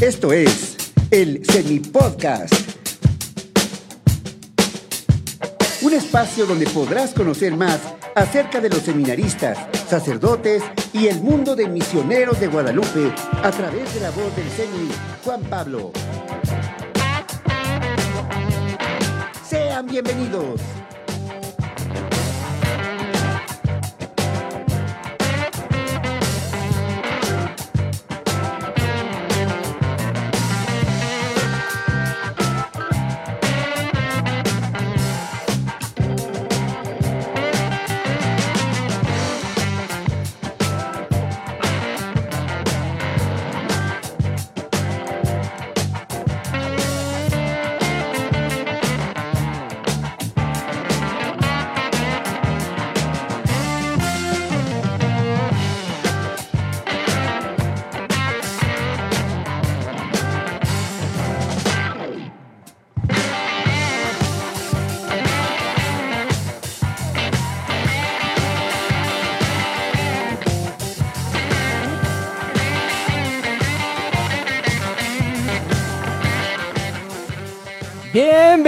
Esto es el Semi Podcast. Un espacio donde podrás conocer más acerca de los seminaristas, sacerdotes y el mundo de misioneros de Guadalupe a través de la voz del Semi Juan Pablo. Sean bienvenidos.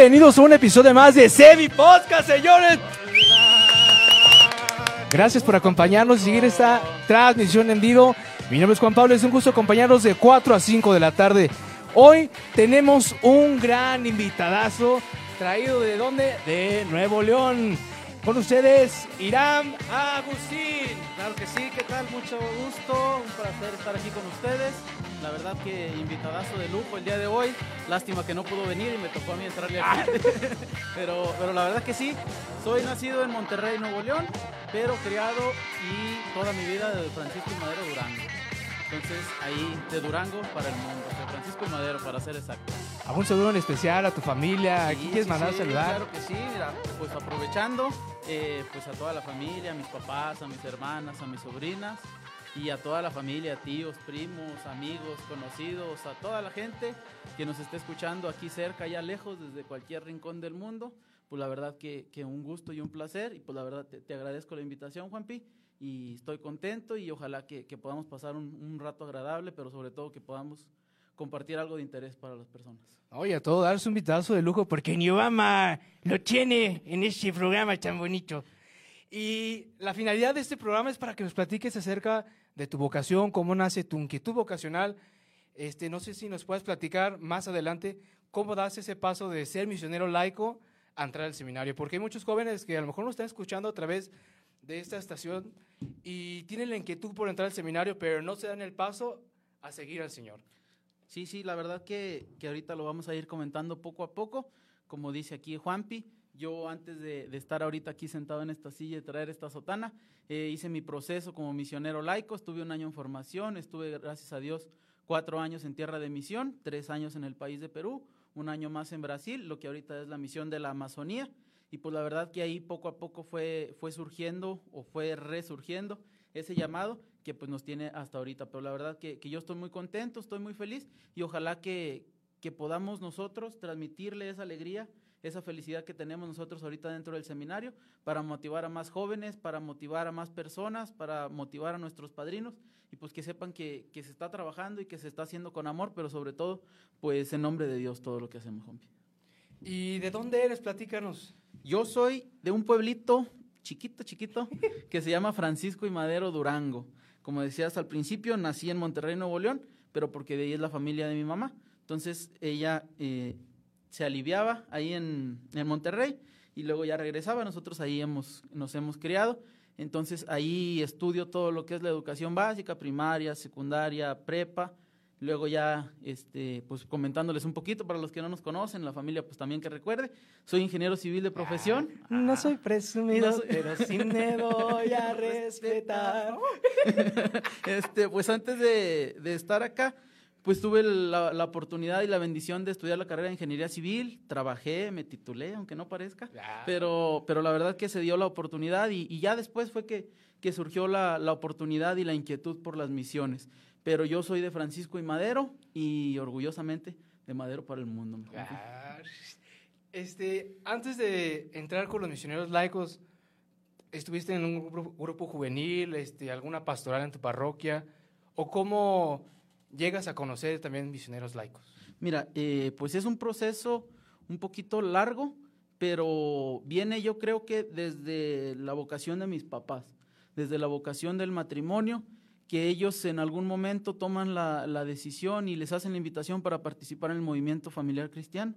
Bienvenidos a un episodio más de Semi Podcast, señores. Gracias por acompañarnos y seguir esta transmisión en vivo. Mi nombre es Juan Pablo, es un gusto acompañarlos de 4 a 5 de la tarde. Hoy tenemos un gran invitadazo traído de dónde? De Nuevo León. Con ustedes, Irán Agustín. Claro que sí, ¿qué tal? Mucho gusto, un placer estar aquí con ustedes. La verdad que invitadazo de lujo el día de hoy. Lástima que no pudo venir y me tocó a mí entrarle aquí. pero, pero la verdad que sí, soy nacido en Monterrey, Nuevo León, pero criado y toda mi vida de Francisco Madero Durango. Entonces, ahí de Durango para el mundo, de Francisco Madero para ser exacto. ¿Algún saludo en especial a tu familia? ¿A quién quieres Sí, mandar a sí, saludar? Claro que sí, mira, pues aprovechando, eh, pues a toda la familia, a mis papás, a mis hermanas, a mis sobrinas y a toda la familia, tíos, primos, amigos, conocidos, a toda la gente que nos esté escuchando aquí cerca, allá lejos, desde cualquier rincón del mundo. Pues la verdad que, que un gusto y un placer y pues la verdad te, te agradezco la invitación, Juanpi. Y estoy contento y ojalá que, que podamos pasar un, un rato agradable, pero sobre todo que podamos compartir algo de interés para las personas. Oye, a todo darse un invitazo de lujo porque ni Obama lo tiene en este programa tan bonito. Y la finalidad de este programa es para que nos platiques acerca de tu vocación, cómo nace tu inquietud vocacional. Este, no sé si nos puedes platicar más adelante cómo das ese paso de ser misionero laico a entrar al seminario, porque hay muchos jóvenes que a lo mejor nos están escuchando a través de esta estación y tienen la inquietud por entrar al seminario, pero no se dan el paso a seguir al Señor. Sí, sí, la verdad que, que ahorita lo vamos a ir comentando poco a poco. Como dice aquí Juanpi, yo antes de, de estar ahorita aquí sentado en esta silla y traer esta sotana, eh, hice mi proceso como misionero laico, estuve un año en formación, estuve, gracias a Dios, cuatro años en tierra de misión, tres años en el país de Perú, un año más en Brasil, lo que ahorita es la misión de la Amazonía. Y pues la verdad que ahí poco a poco fue, fue surgiendo o fue resurgiendo ese llamado que pues nos tiene hasta ahorita. Pero la verdad que, que yo estoy muy contento, estoy muy feliz y ojalá que, que podamos nosotros transmitirle esa alegría, esa felicidad que tenemos nosotros ahorita dentro del seminario para motivar a más jóvenes, para motivar a más personas, para motivar a nuestros padrinos y pues que sepan que, que se está trabajando y que se está haciendo con amor, pero sobre todo pues en nombre de Dios todo lo que hacemos, Juanpi. ¿Y de dónde eres? Platícanos. Yo soy de un pueblito chiquito, chiquito, que se llama Francisco y Madero Durango. Como decías al principio, nací en Monterrey, Nuevo León, pero porque de ahí es la familia de mi mamá. Entonces ella eh, se aliviaba ahí en, Monterrey y luego ya regresaba. Nosotros ahí hemos, nos hemos criado. Entonces ahí estudio todo lo que es la educación básica, primaria, secundaria, prepa. Luego ya, este, pues comentándoles un poquito para los que no nos conocen, la familia pues también que recuerde, soy ingeniero civil de profesión. Ah, no soy presumido, no soy... pero sí me voy a respetar. este, pues antes de, de, estar acá, pues tuve la, la, oportunidad y la bendición de estudiar la carrera de ingeniería civil, trabajé, me titulé, aunque no parezca, claro. pero, pero la verdad que se dio la oportunidad y, y ya después fue que, que surgió la, la oportunidad y la inquietud por las misiones pero yo soy de Francisco y Madero y orgullosamente de Madero para el mundo. Ah, este, antes de entrar con los misioneros laicos, ¿estuviste en un grupo, grupo juvenil, este, alguna pastoral en tu parroquia? ¿O cómo llegas a conocer también misioneros laicos? Mira, eh, pues es un proceso un poquito largo, pero viene yo creo que desde la vocación de mis papás, desde la vocación del matrimonio, que ellos en algún momento toman la, la, decisión y les hacen la invitación para participar en el movimiento familiar cristiano.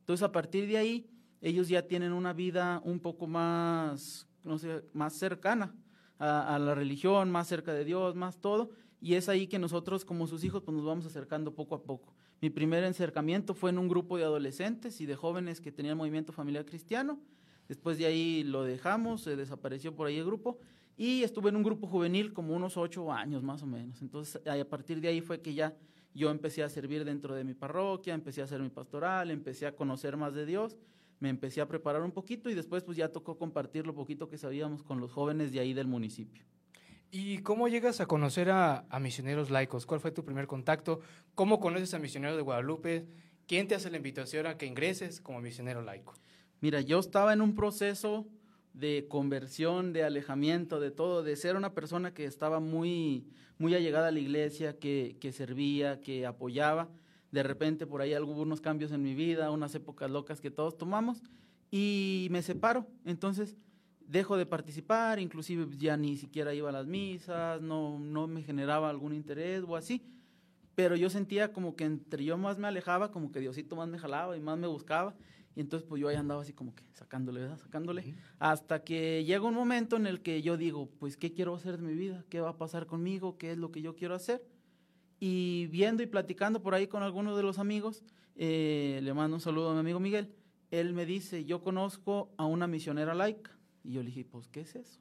Entonces, a partir de ahí, ellos ya tienen una vida un poco más, no sé, más cercana a, la religión, más cerca de Dios, más todo, y es ahí que nosotros como sus hijos pues nos vamos acercando poco a poco. Mi primer acercamiento fue en un grupo de adolescentes y de jóvenes que tenían movimiento familiar cristiano. Después de ahí lo dejamos, se desapareció por ahí el grupo y estuve en un grupo juvenil como unos ocho años más o menos. Entonces a partir de ahí fue que ya yo empecé a servir dentro de mi parroquia, empecé a hacer mi pastoral, empecé a conocer más de Dios, me empecé a preparar un poquito y después pues ya tocó compartir lo poquito que sabíamos con los jóvenes de ahí del municipio. ¿Y cómo llegas a conocer a, a, misioneros laicos? ¿Cuál fue tu primer contacto? ¿Cómo conoces a misioneros de Guadalupe? ¿Quién te hace la invitación a que ingreses como misionero laico? Mira, yo estaba en un proceso de conversión, de alejamiento, de todo, de ser una persona que estaba muy, muy allegada a la iglesia, que, que servía, que apoyaba. De repente por ahí hubo unos cambios en mi vida, unas épocas locas que todos tomamos y me separo. Entonces dejo de participar, inclusive ya ni siquiera iba a las misas, no, no me generaba algún interés o así, pero yo sentía como que entre yo más me alejaba, como que Diosito más me jalaba y más me buscaba, y entonces pues yo ahí andaba así como que sacándole, ¿verdad? Sacándole, uh -huh. hasta que llega un momento en el que yo digo, pues ¿qué quiero hacer de mi vida? ¿Qué va a pasar conmigo? ¿Qué es lo que yo quiero hacer? Y viendo y platicando por ahí con algunos de los amigos, eh, le mando un saludo a mi amigo Miguel, él me dice, yo conozco a una misionera laica, y yo le dije, pues, ¿qué es eso?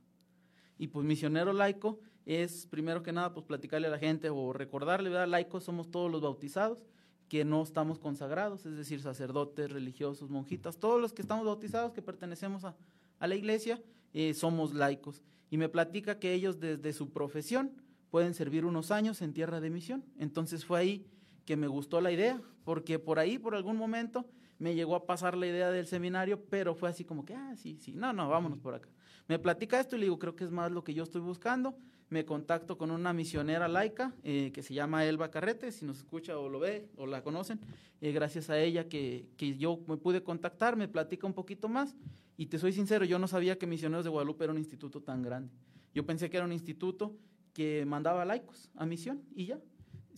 Y pues misionero laico es, primero que nada, pues platicarle a la gente o recordarle, ¿verdad? Laicos somos todos los bautizados que no estamos consagrados, es decir, sacerdotes, religiosos, monjitas, todos los que estamos bautizados, que pertenecemos a, a la iglesia, eh, somos laicos. Y me platica que ellos desde su profesión pueden servir unos años en tierra de misión. Entonces fue ahí que me gustó la idea, porque por ahí, por algún momento, me llegó a pasar la idea del seminario, pero fue así como que, ah, sí, sí, no, no, vámonos por acá. Me platica esto y le digo, creo que es más lo que yo estoy buscando. Me contacto con una misionera laica eh, que se llama Elba Carrete, si nos escucha o lo ve o la conocen, eh, gracias a ella que, que yo me pude contactar, me platica un poquito más y te soy sincero, yo no sabía que Misioneros de Guadalupe era un instituto tan grande. Yo pensé que era un instituto que mandaba laicos a misión y ya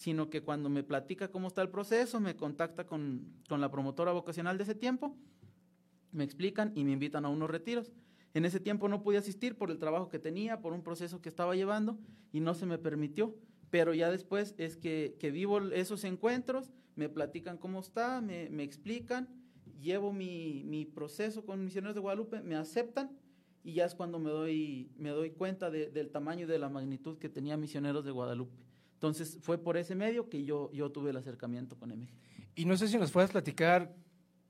sino que cuando me platica cómo está el proceso, me contacta con, con, la promotora vocacional de ese tiempo, me explican y me invitan a unos retiros. En ese tiempo no pude asistir por el trabajo que tenía, por un proceso que estaba llevando y no se me permitió, pero ya después es que, que vivo esos encuentros, me platican cómo está, me, me explican, llevo mi, mi, proceso con Misioneros de Guadalupe, me aceptan y ya es cuando me doy, me doy cuenta de, del tamaño y de la magnitud que tenía Misioneros de Guadalupe. Entonces fue por ese medio que yo, yo tuve el acercamiento con MG. Y no sé si nos puedes platicar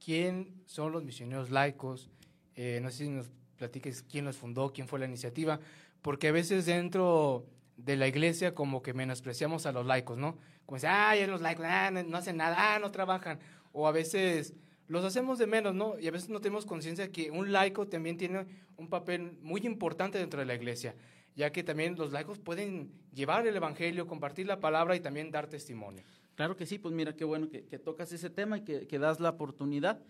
quién son los misioneros laicos, eh, no sé si nos platiques quién los fundó, quién fue la iniciativa, porque a veces dentro de la iglesia como que menospreciamos a los laicos, ¿no? Como dice, ah, ya los laicos, ah, no hacen nada, ah, no trabajan. O a veces los hacemos de menos, ¿no? Y a veces no tenemos conciencia que un laico también tiene un papel muy importante dentro de la iglesia ya que también los laicos pueden llevar el Evangelio, compartir la palabra y también dar testimonio. Claro que sí, pues mira qué bueno que, que tocas ese tema y que, que, das la oportunidad.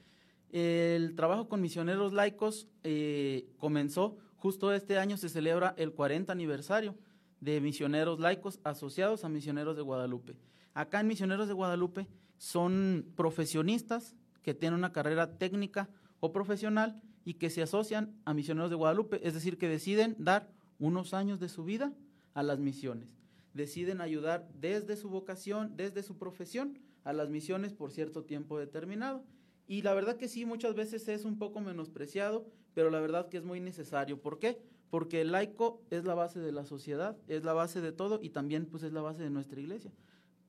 El trabajo con misioneros laicos eh, comenzó, justo este año se celebra el 40 aniversario de misioneros laicos asociados a misioneros de Guadalupe. Acá en Misioneros de Guadalupe son profesionistas que tienen una carrera técnica o profesional y que se asocian a misioneros de Guadalupe, es decir, que deciden dar unos años de su vida a las misiones. Deciden ayudar desde su vocación, desde su profesión, a las misiones por cierto tiempo determinado. Y la verdad que sí, muchas veces es un poco menospreciado, pero la verdad que es muy necesario. ¿Por qué? Porque el laico es la base de la sociedad, es la base de todo y también pues es la base de nuestra iglesia.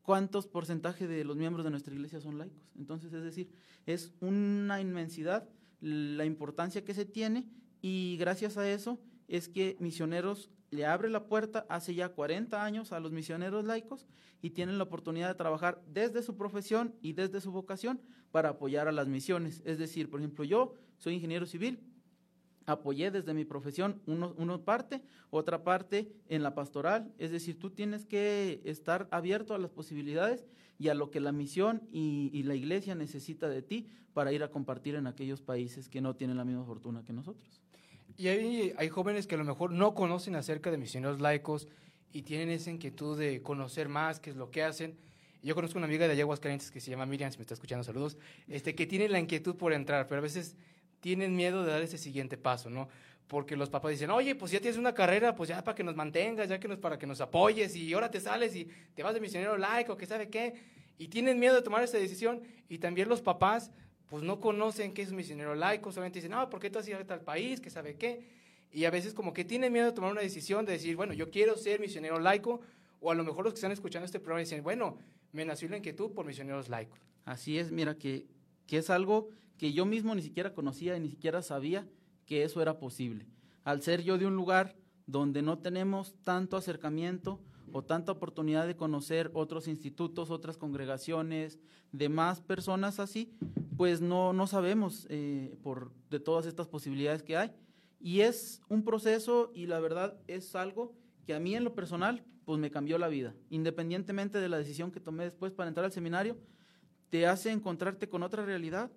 ¿Cuántos porcentaje de los miembros de nuestra iglesia son laicos? Entonces, es decir, es una inmensidad la importancia que se tiene y gracias a eso es que Misioneros le abre la puerta hace ya 40 años a los misioneros laicos y tienen la oportunidad de trabajar desde su profesión y desde su vocación para apoyar a las misiones. Es decir, por ejemplo, yo soy ingeniero civil apoyé desde mi profesión, uno, uno, parte, otra parte en la pastoral, es decir, tú tienes que estar abierto a las posibilidades y a lo que la misión y, y, la iglesia necesita de ti para ir a compartir en aquellos países que no tienen la misma fortuna que nosotros. Y hay, hay jóvenes que a lo mejor no conocen acerca de misioneros laicos y tienen esa inquietud de conocer más, qué es lo que hacen. Yo conozco una amiga de Aguas Calientes que se llama Miriam, si me está escuchando, saludos, este, que tiene la inquietud por entrar, pero a veces tienen miedo de dar ese siguiente paso, ¿no? Porque los papás dicen, oye, pues ya tienes una carrera, pues ya para que nos mantengas, ya que nos, para que nos apoyes, y ahora te sales y te vas de misionero laico, que sabe qué, y tienen miedo de tomar esa decisión, y también los papás, pues no conocen qué es un misionero laico, solamente dicen, no, ¿por qué tú has ido a tal país, que sabe qué? Y a veces como que tienen miedo de tomar una decisión, de decir, bueno, yo quiero ser misionero laico, o a lo mejor los que están escuchando este programa dicen, bueno, me nació la inquietud por misioneros laicos. Así es, mira, que, que es algo que yo mismo ni siquiera conocía y ni siquiera sabía que eso era posible. Al ser yo de un lugar donde no tenemos tanto acercamiento o tanta oportunidad de conocer otros institutos, otras congregaciones, demás personas así, pues no, no sabemos eh, por, de todas estas posibilidades que hay. Y es un proceso y la verdad es algo que a mí en lo personal pues me cambió la vida. Independientemente de la decisión que tomé después para entrar al seminario, te hace encontrarte con otra realidad,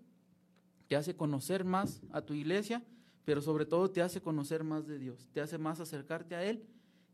te hace conocer más a tu iglesia, pero sobre todo te hace conocer más de Dios, te hace más acercarte a Él.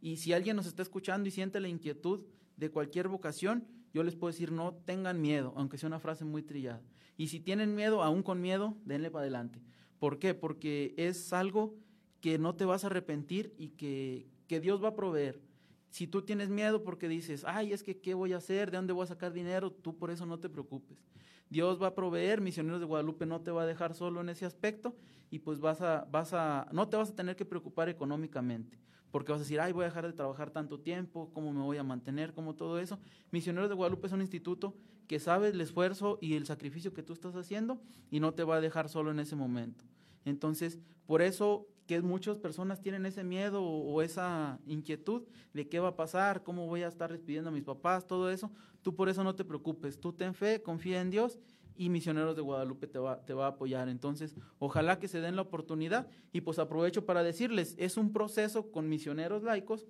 Y si alguien nos está escuchando y siente la inquietud de cualquier vocación, yo les puedo decir, no tengan miedo, aunque sea una frase muy trillada. Y si tienen miedo, aún con miedo, denle para adelante. ¿Por qué? Porque es algo que no te vas a arrepentir y que, que Dios va a proveer. Si tú tienes miedo porque dices, ay, es que qué voy a hacer, de dónde voy a sacar dinero, tú por eso no te preocupes. Dios va a proveer, Misioneros de Guadalupe no te va a dejar solo en ese aspecto y pues vas a, vas a, no te vas a tener que preocupar económicamente, porque vas a decir, ay, voy a dejar de trabajar tanto tiempo, cómo me voy a mantener, cómo todo eso. Misioneros de Guadalupe es un instituto que sabe el esfuerzo y el sacrificio que tú estás haciendo y no te va a dejar solo en ese momento. Entonces, por eso que muchas personas tienen ese miedo o, esa inquietud de qué va a pasar, cómo voy a estar despidiendo a mis papás, todo eso, tú por eso no te preocupes, tú ten fe, confía en Dios y Misioneros de Guadalupe te va, te va a apoyar. Entonces, ojalá que se den la oportunidad y pues aprovecho para decirles, es un proceso con misioneros laicos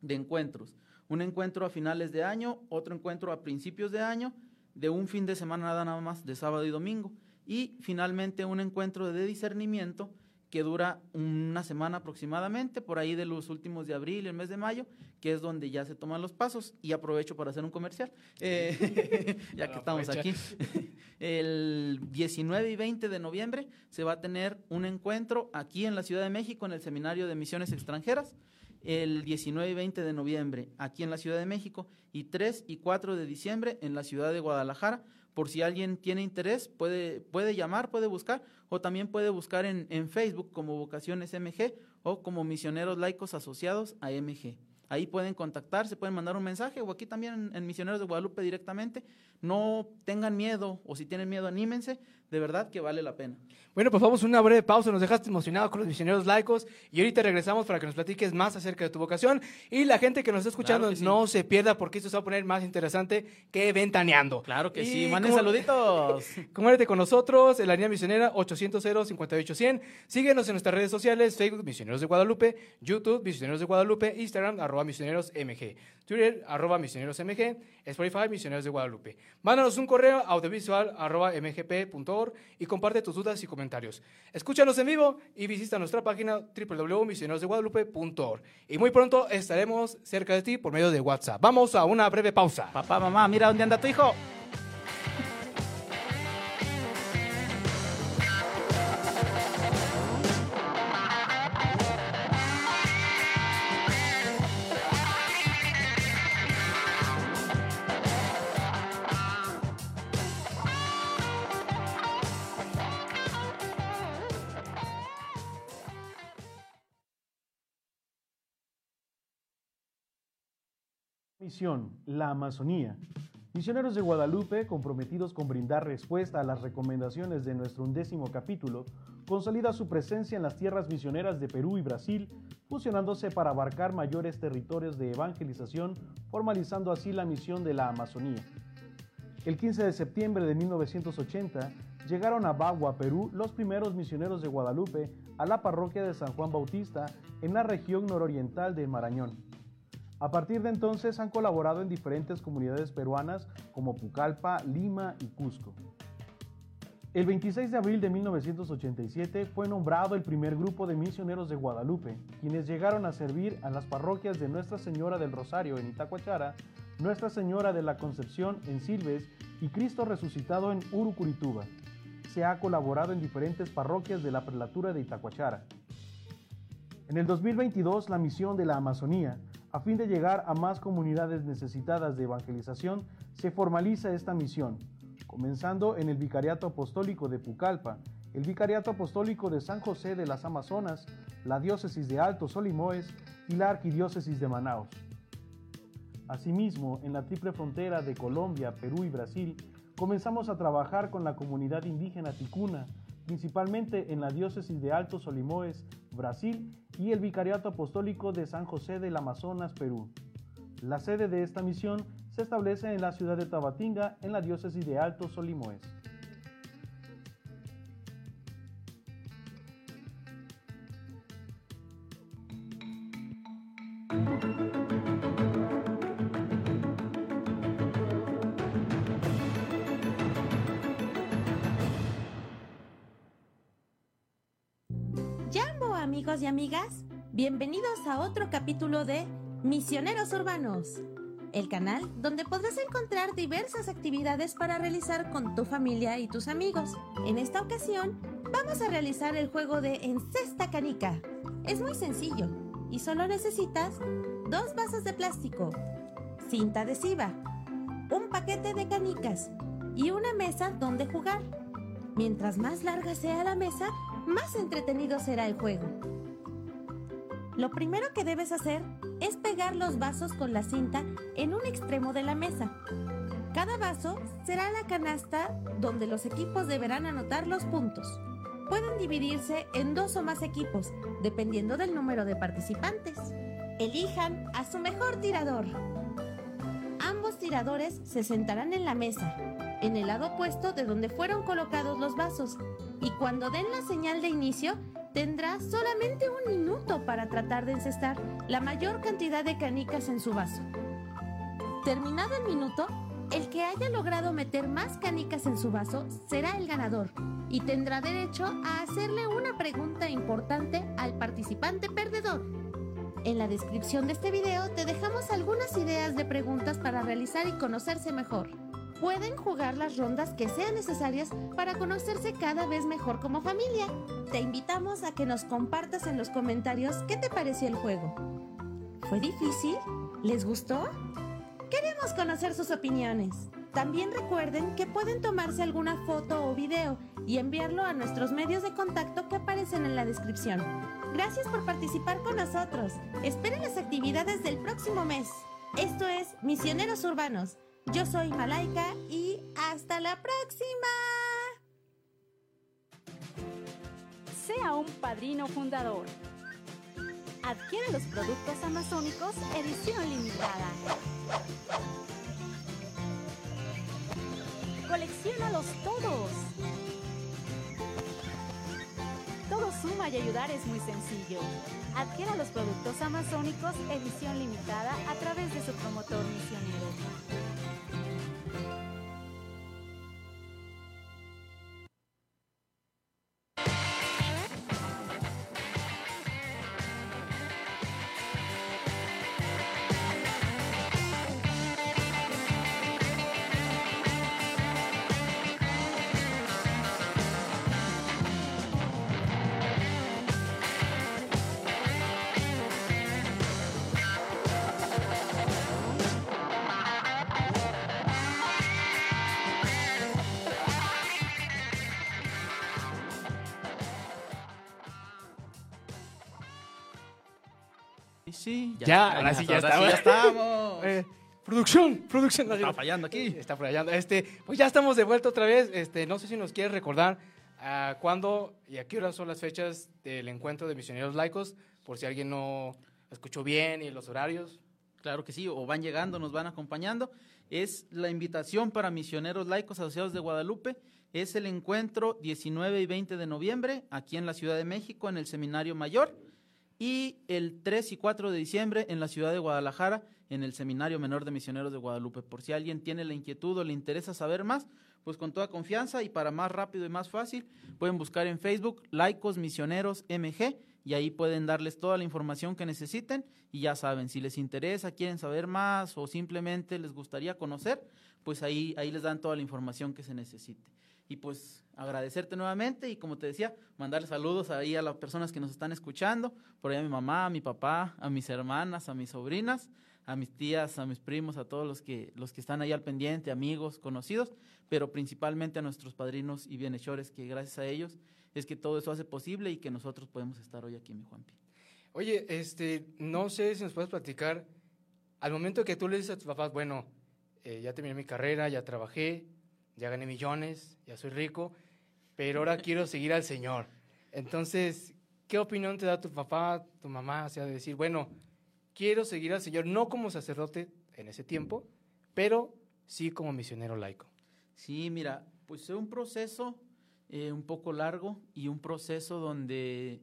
de encuentros. Un encuentro a finales de año, otro encuentro a principios de año, de un fin de semana nada, más, de sábado y domingo. Y finalmente un encuentro de discernimiento que dura una semana aproximadamente, por ahí de los últimos de abril y el mes de mayo, que es donde ya se toman los pasos. Y aprovecho para hacer un comercial, eh, ya que estamos aquí. El 19 y 20 de noviembre se va a tener un encuentro aquí en la Ciudad de México, en el Seminario de Misiones Extranjeras. El 19 y 20 de noviembre aquí en la Ciudad de México y 3 y 4 de diciembre en la ciudad de Guadalajara por si alguien tiene interés, puede, puede llamar, puede buscar, o también puede buscar en, en Facebook como Vocaciones MG o como Misioneros Laicos Asociados a MG. Ahí pueden contactarse, pueden mandar un mensaje o aquí también en, en, Misioneros de Guadalupe directamente. No tengan miedo o si tienen miedo, anímense. De verdad que vale la pena. Bueno, pues vamos a una breve pausa. Nos dejaste emocionado con los misioneros laicos y ahorita regresamos para que nos platiques más acerca de tu vocación. Y la gente que nos está escuchando, claro sí. no se pierda porque esto se va a poner más interesante que ventaneando. Claro que y sí. Manden saluditos. Comunícate con nosotros en la línea misionera 800 58100 Síguenos en nuestras redes sociales: Facebook, Misioneros de Guadalupe, YouTube, Misioneros de Guadalupe, Instagram, arroba Misioneros MG, Twitter, arroba Misioneros MG, Spotify, Misioneros de Guadalupe. Mándanos un correo audiovisual arroba mgp.org y comparte tus dudas y comentarios. Escúchanos en vivo y visita nuestra página www.misionerosdeguadalupe.org. Y muy pronto estaremos cerca de ti por medio de WhatsApp. Vamos a una breve pausa. Papá, mamá, mira dónde anda tu hijo. La Amazonía. Misioneros de Guadalupe, comprometidos con brindar respuesta a las recomendaciones de nuestro undécimo capítulo, consolida su presencia en las tierras misioneras de Perú y Brasil, fusionándose para abarcar mayores territorios de evangelización, formalizando así la misión de la Amazonía. El 15 de septiembre de 1980 llegaron a Bagua, Perú, los primeros misioneros de Guadalupe a la parroquia de San Juan Bautista en la región nororiental de Marañón. A partir de entonces han colaborado en diferentes comunidades peruanas como Pucallpa, Lima y Cusco. El 26 de abril de 1987 fue nombrado el primer grupo de misioneros de Guadalupe, quienes llegaron a servir a las parroquias de Nuestra Señora del Rosario en Itacuachara, Nuestra Señora de la Concepción en Silves y Cristo Resucitado en Urucurituba. Se ha colaborado en diferentes parroquias de la prelatura de Itacuachara. En el 2022, la misión de la Amazonía, a fin de llegar a más comunidades necesitadas de evangelización, se formaliza esta misión comenzando en el Vicariato Apostólico de Pucallpa, el Vicariato Apostólico de San José de las Amazonas, la Diócesis de Alto Solimoes y la Arquidiócesis de Manaos. Asimismo, en la triple frontera de Colombia, Perú y Brasil, comenzamos a trabajar con la comunidad indígena ticuna, principalmente en la Diócesis de Alto Solimoes, Brasil, y el Vicariato Apostólico de San José del Amazonas, Perú. La sede de esta misión se establece en la ciudad de Tabatinga, en la diócesis de Alto Solimoes. Bienvenidos a otro capítulo de Misioneros Urbanos el canal donde podrás encontrar diversas actividades para realizar con tu familia y tus amigos. En esta ocasión, vamos a realizar el juego de Encesta Canica. Es muy sencillo y solo necesitas dos vasos de plástico, cinta adhesiva, un paquete de canicas y una mesa donde jugar. Mientras más larga sea la mesa, más entretenido será el juego. Lo primero que debes hacer es pegar los vasos con la cinta en un extremo de la mesa. Cada vaso será la canasta donde los equipos deberán anotar los puntos. Pueden dividirse en dos o más equipos, dependiendo del número de participantes. Elijan a su mejor tirador. Ambos tiradores se sentarán en la mesa, en el lado opuesto de donde fueron colocados los vasos, y cuando den la señal de inicio, tendrá solamente un minuto para tratar de encestar la mayor cantidad de canicas en su vaso. Terminado el minuto, el que haya logrado meter más canicas en su vaso será el ganador y tendrá derecho a hacerle una pregunta importante al participante perdedor. En la descripción de este video te dejamos algunas ideas de preguntas para realizar y conocerse mejor pueden jugar las rondas que sean necesarias para conocerse cada vez mejor como familia. Te invitamos a que nos compartas en los comentarios qué te pareció el juego. ¿Fue difícil? ¿Les gustó? Queremos conocer sus opiniones. También recuerden que pueden tomarse alguna foto o video y enviarlo a nuestros medios de contacto que aparecen en la descripción. Gracias por participar con nosotros. Esperen las actividades del próximo mes. Esto es Misioneros Urbanos yo soy Malaika y hasta la próxima. Sea un padrino fundador. Adquiere los productos amazónicos edición limitada. Colecciónalos todos. Todo suma y ayudar es muy sencillo. Adquiera los productos amazónicos edición limitada a través de su promotor misionero. Sí, Ya, ahora sí, ya estamos. estamos. Eh, producción, producción. Está fallando aquí. Está fallando. Este, pues ya estamos de vuelta otra vez. Este, no sé si nos quieres recordar a cuándo y a qué hora son las fechas del encuentro de misioneros laicos, por si alguien no escuchó bien y los horarios. Claro que sí, o van llegando, nos van acompañando. es la invitación para misioneros laicos asociados de Guadalupe. Es el encuentro 19 y 20 de noviembre aquí en la Ciudad de México, en el Seminario Mayor, y el 3 y 4 de diciembre en la ciudad de Guadalajara, en el Seminario Menor de Misioneros de Guadalupe. Por si alguien tiene la inquietud o le interesa saber más, pues con toda confianza y para más rápido y más fácil, pueden buscar en Facebook Laicos Misioneros MG y ahí pueden darles toda la información que necesiten y ya saben, si les interesa, quieren saber más o simplemente les gustaría conocer, pues ahí, ahí les dan toda la información que se necesite. Y pues agradecerte nuevamente y como te decía, mandarle saludos ahí a las personas que nos están escuchando, por ahí a mi mamá, a mi papá, a mis hermanas, a mis sobrinas, a mis tías, a mis primos, a todos los que, los que están ahí al pendiente, amigos, conocidos, pero principalmente a nuestros padrinos y bienhechores, que gracias a ellos es que todo eso hace posible y que nosotros podemos estar hoy aquí, mi Juanpi. Oye, este, no sé si nos puedes platicar, al momento que tú le dices a tus papás, bueno, eh, ya terminé mi carrera, ya trabajé, ya gané millones, ya soy rico, pero ahora quiero seguir al Señor. Entonces, ¿qué opinión te da tu papá, tu mamá, o sea, de decir, bueno, quiero seguir al Señor, no como sacerdote en ese tiempo, pero sí como misionero laico? Sí, mira, pues fue un proceso eh, un poco largo y un proceso donde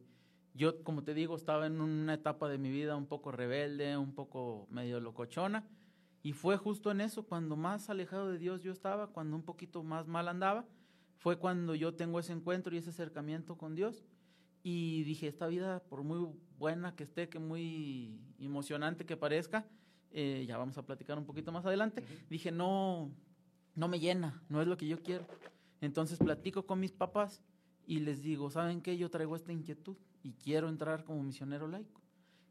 yo, como te digo, estaba en una etapa de mi vida un poco rebelde, un poco medio locochona, y fue justo en eso, cuando más alejado de Dios yo estaba, cuando un poquito más mal andaba, fue cuando yo tengo ese encuentro y ese acercamiento con Dios. Y dije, esta vida, por muy buena que esté, que muy emocionante que parezca, eh, ya vamos a platicar un poquito más adelante, dije, no, no me llena, no es lo que yo quiero. Entonces platico con mis papás y les digo, ¿saben qué? Yo traigo esta inquietud y quiero entrar como misionero laico.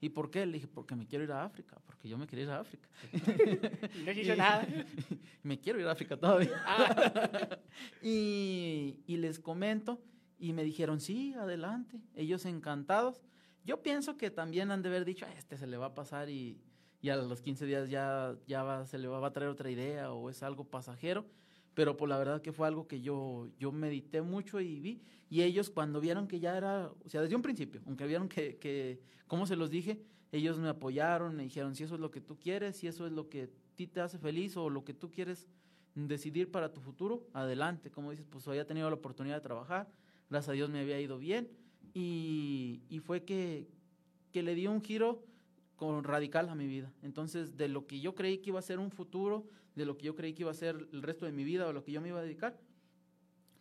¿Y por qué? Le dije, porque me quiero ir a África, porque yo me quiero ir a África. no he dicho nada. me quiero ir a África todavía. Ah. y, y les comento y me dijeron, sí, adelante. Ellos encantados. Yo pienso que también han de haber dicho, a este se le va a pasar y, y a los 15 días ya, ya va, se le va a traer otra idea o es algo pasajero pero por pues, la verdad que fue algo que yo, yo medité mucho y vi, y ellos cuando vieron que ya era, o sea, desde un principio, aunque vieron que, que como se los dije, ellos me apoyaron, me dijeron, si eso es lo que tú quieres, si eso es lo que a ti te hace feliz o lo que tú quieres decidir para tu futuro, adelante, como dices, pues había tenido la oportunidad de trabajar, gracias a Dios me había ido bien, y, y fue que, que le di un giro con radical a mi vida. Entonces, de lo que yo creí que iba a ser un futuro, de lo que yo creí que iba a ser el resto de mi vida o lo que yo me iba a dedicar,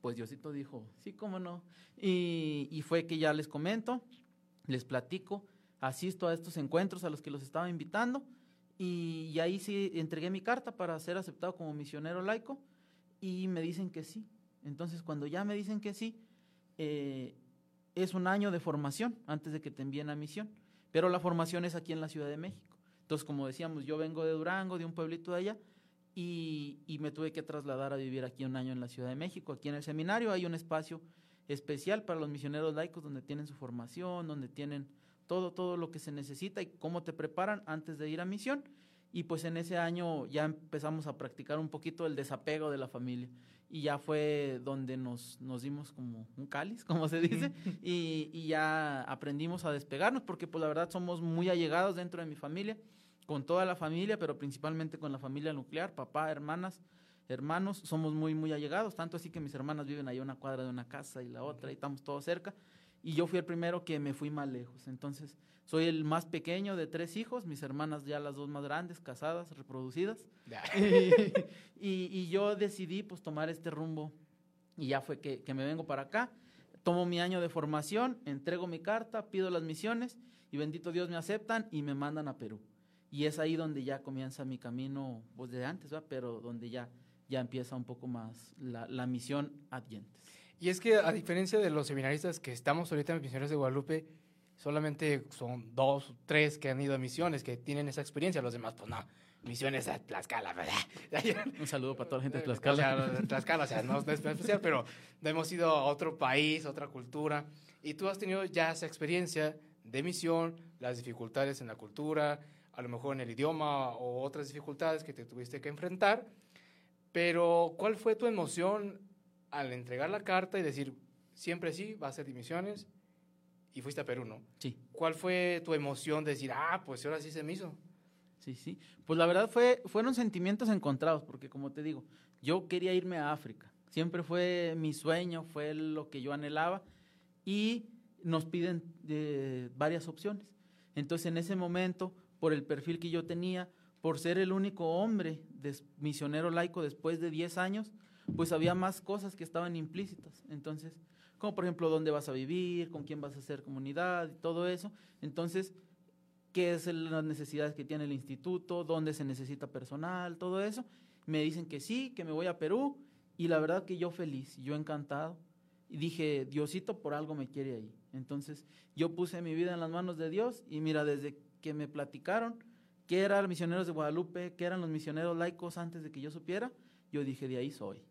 pues Diosito dijo, sí, cómo no. Y, y fue que ya les comento, les platico, asisto a estos encuentros a los que los estaba invitando y, y, ahí sí entregué mi carta para ser aceptado como misionero laico y me dicen que sí. Entonces cuando ya me dicen que sí, eh, es un año de formación antes de que te envíen a misión, pero la formación es aquí en la Ciudad de México. Entonces como decíamos, yo vengo de Durango, de un pueblito de allá, y, me tuve que trasladar a vivir aquí un año en la Ciudad de México. Aquí en el seminario hay un espacio especial para los misioneros laicos donde tienen su formación, donde tienen todo, todo lo que se necesita y cómo te preparan antes de ir a misión. Y pues en ese año ya empezamos a practicar un poquito el desapego de la familia. Y ya fue donde nos, nos dimos como un cáliz, como se dice, y, y ya aprendimos a despegarnos, porque pues la verdad somos muy allegados dentro de mi familia con toda la familia, pero principalmente con la familia nuclear, papá, hermanas, hermanos, somos muy, muy allegados, tanto así que mis hermanas viven ahí una cuadra de una casa y la otra, y estamos todos cerca, y yo fui el primero que me fui más lejos, entonces soy el más pequeño de tres hijos, mis hermanas ya las dos más grandes, casadas, reproducidas, y, y, yo decidí pues tomar este rumbo, y ya fue que, que me vengo para acá, tomo mi año de formación, entrego mi carta, pido las misiones, y bendito Dios me aceptan y me mandan a Perú. Y es ahí donde ya comienza mi camino, pues de antes, ¿va? pero donde ya, ya empieza un poco más la, la misión adyentes. Y es que a diferencia de los seminaristas que estamos ahorita en Misiones de Guadalupe, solamente son dos o tres que han ido a misiones, que tienen esa experiencia, los demás, pues no, misiones a Tlaxcala, ¿verdad? Un saludo para toda la gente de Tlaxcala. O sea, Tlaxcala, o sea, no, es especial, pero hemos ido a otro país, otra cultura, y tú has tenido ya esa experiencia de misión, las dificultades en la cultura, a lo mejor en el idioma o otras dificultades que te tuviste que enfrentar, pero ¿cuál fue tu emoción al entregar la carta y decir, siempre sí, va a ser dimisiones? Y fuiste a Perú, ¿no? Sí. ¿Cuál fue tu emoción de decir, ah, pues ahora sí se me hizo? Sí, sí. Pues la verdad fue, fueron sentimientos encontrados, porque como te digo, yo quería irme a África. Siempre fue mi sueño, fue lo que yo anhelaba. Y nos piden eh, varias opciones. Entonces, en ese momento, por el perfil que yo tenía, por ser el único hombre de, misionero laico después de 10 años, pues había más cosas que estaban implícitas. Entonces, como por ejemplo, dónde vas a vivir, con quién vas a hacer comunidad y todo eso. Entonces, qué es las necesidades que tiene el instituto, dónde se necesita personal, todo eso. Me dicen que sí, que me voy a Perú y la verdad que yo feliz, yo encantado. Y dije, Diosito por algo me quiere ahí. Entonces yo puse mi vida en las manos de Dios y mira, desde que me platicaron qué eran misioneros de Guadalupe, qué eran los misioneros laicos antes de que yo supiera, yo dije, de ahí soy.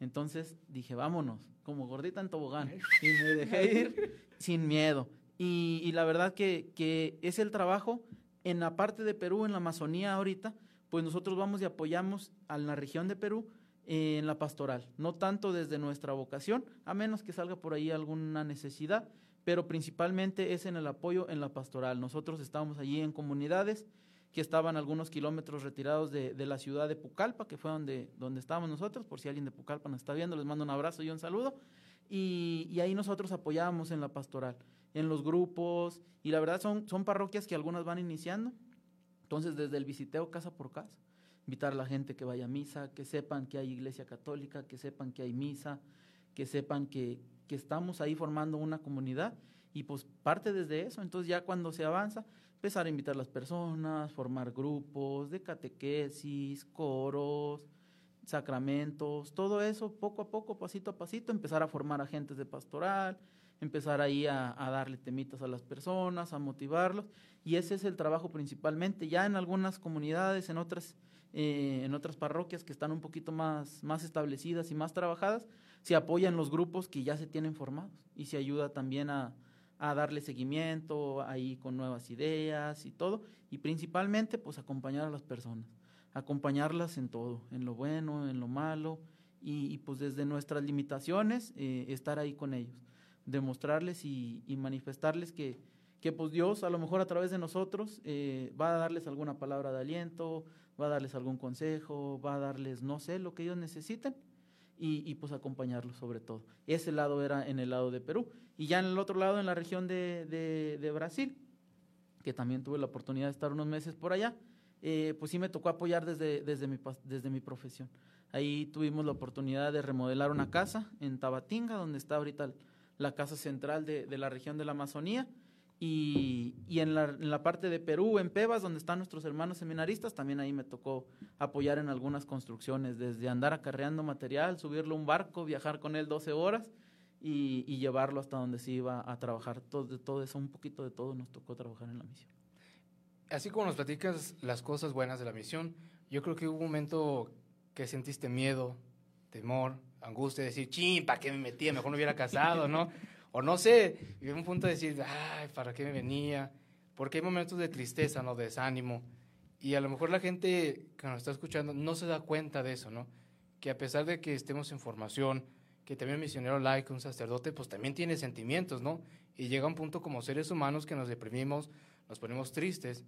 Entonces dije, vámonos, como gordita en tobogán. Y me dejé ir sin miedo. Y, la verdad que, que, es el trabajo en la parte de Perú, en la Amazonía ahorita, pues nosotros vamos y apoyamos a la región de Perú en la pastoral, no tanto desde nuestra vocación, a menos que salga por ahí alguna necesidad, pero principalmente es en el apoyo en la pastoral. Nosotros estábamos allí en comunidades que estaban algunos kilómetros retirados de, la ciudad de Pucallpa, que fue donde, donde estábamos nosotros, por si alguien de Pucallpa nos está viendo, les mando un abrazo y un saludo, y, y ahí nosotros apoyábamos en la pastoral, en los grupos, y la verdad son, son parroquias que algunas van iniciando, entonces desde el visiteo casa por casa, invitar a la gente que vaya a misa, que sepan que hay iglesia católica, que sepan que hay misa, que sepan que, que estamos ahí formando una comunidad y pues parte desde eso. Entonces ya cuando se avanza, empezar a invitar a las personas, formar grupos de catequesis, coros, sacramentos, todo eso poco a poco, pasito a pasito, empezar a formar agentes de pastoral, empezar ahí a, darle temitas a las personas, a motivarlos, y ese es el trabajo principalmente. Ya en algunas comunidades, en otras, eh, en otras parroquias que están un poquito más, más establecidas y más trabajadas, se apoyan los grupos que ya se tienen formados y se ayuda también a, a darle seguimiento ahí con nuevas ideas y todo, y principalmente pues acompañar a las personas, acompañarlas en todo, en lo bueno, en lo malo, y, pues desde nuestras limitaciones eh, estar ahí con ellos, demostrarles y, manifestarles que, que pues Dios a lo mejor a través de nosotros eh, va a darles alguna palabra de aliento, va a darles algún consejo, va a darles no sé lo que ellos necesiten y, pues acompañarlos sobre todo. Ese lado era en el lado de Perú. Y ya en el otro lado, en la región de, de, Brasil, que también tuve la oportunidad de estar unos meses por allá, eh, pues sí me tocó apoyar desde, desde, mi, desde mi profesión. Ahí tuvimos la oportunidad de remodelar una casa en Tabatinga, donde está ahorita la casa central de, de la región de la Amazonía y, y en, la, en, la, parte de Perú, en Pebas, donde están nuestros hermanos seminaristas, también ahí me tocó apoyar en algunas construcciones, desde andar acarreando material, subirlo a un barco, viajar con él 12 horas y, y llevarlo hasta donde se iba a trabajar. Todo, todo eso, un poquito de todo nos tocó trabajar en la misión. Así como nos platicas las cosas buenas de la misión, yo creo que hubo un momento que sentiste miedo, temor, angustia, decir, ching, ¿para qué me metía? Mejor no hubiera casado, ¿no? O no sé, y un punto de decir, ay, ¿para qué me venía? Porque hay momentos de tristeza, ¿no? De desánimo. Y a lo mejor la gente que nos está escuchando no se da cuenta de eso, ¿no? Que a pesar de que estemos en formación, que también un misionero laico, un sacerdote, pues también tiene sentimientos, ¿no? Y llega un punto como seres humanos que nos deprimimos, nos ponemos tristes.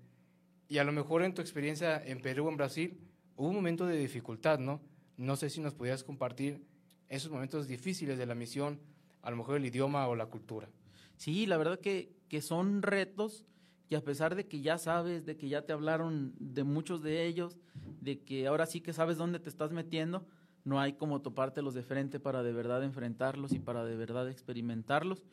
Y a lo mejor en tu experiencia en Perú o en Brasil hubo un momento de dificultad, ¿no? No sé si nos podías compartir esos momentos difíciles de la misión, a lo mejor el idioma o la cultura. Sí, la verdad que, que son retos y a pesar de que ya sabes, de que ya te hablaron de muchos de ellos, de que ahora sí que sabes dónde te estás metiendo, no hay como topártelos de frente para de verdad enfrentarlos y para de verdad experimentarlos.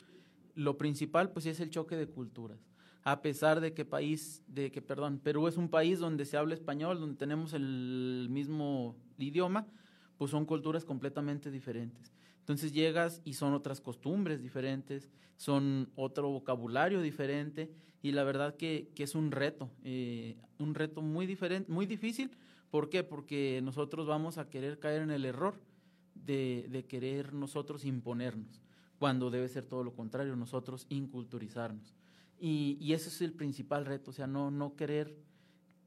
Lo principal pues es el choque de culturas. A pesar de que país, de que perdón, Perú es un país donde se habla español, donde tenemos el mismo idioma, pues son culturas completamente diferentes. Entonces llegas y son otras costumbres diferentes, son otro vocabulario diferente y la verdad que, que es un reto, eh, un reto muy diferente, muy difícil. ¿Por qué? Porque nosotros vamos a querer caer en el error de, de querer nosotros imponernos, cuando debe ser todo lo contrario, nosotros inculturizarnos. Y, y ese es el principal reto, o sea, no, no querer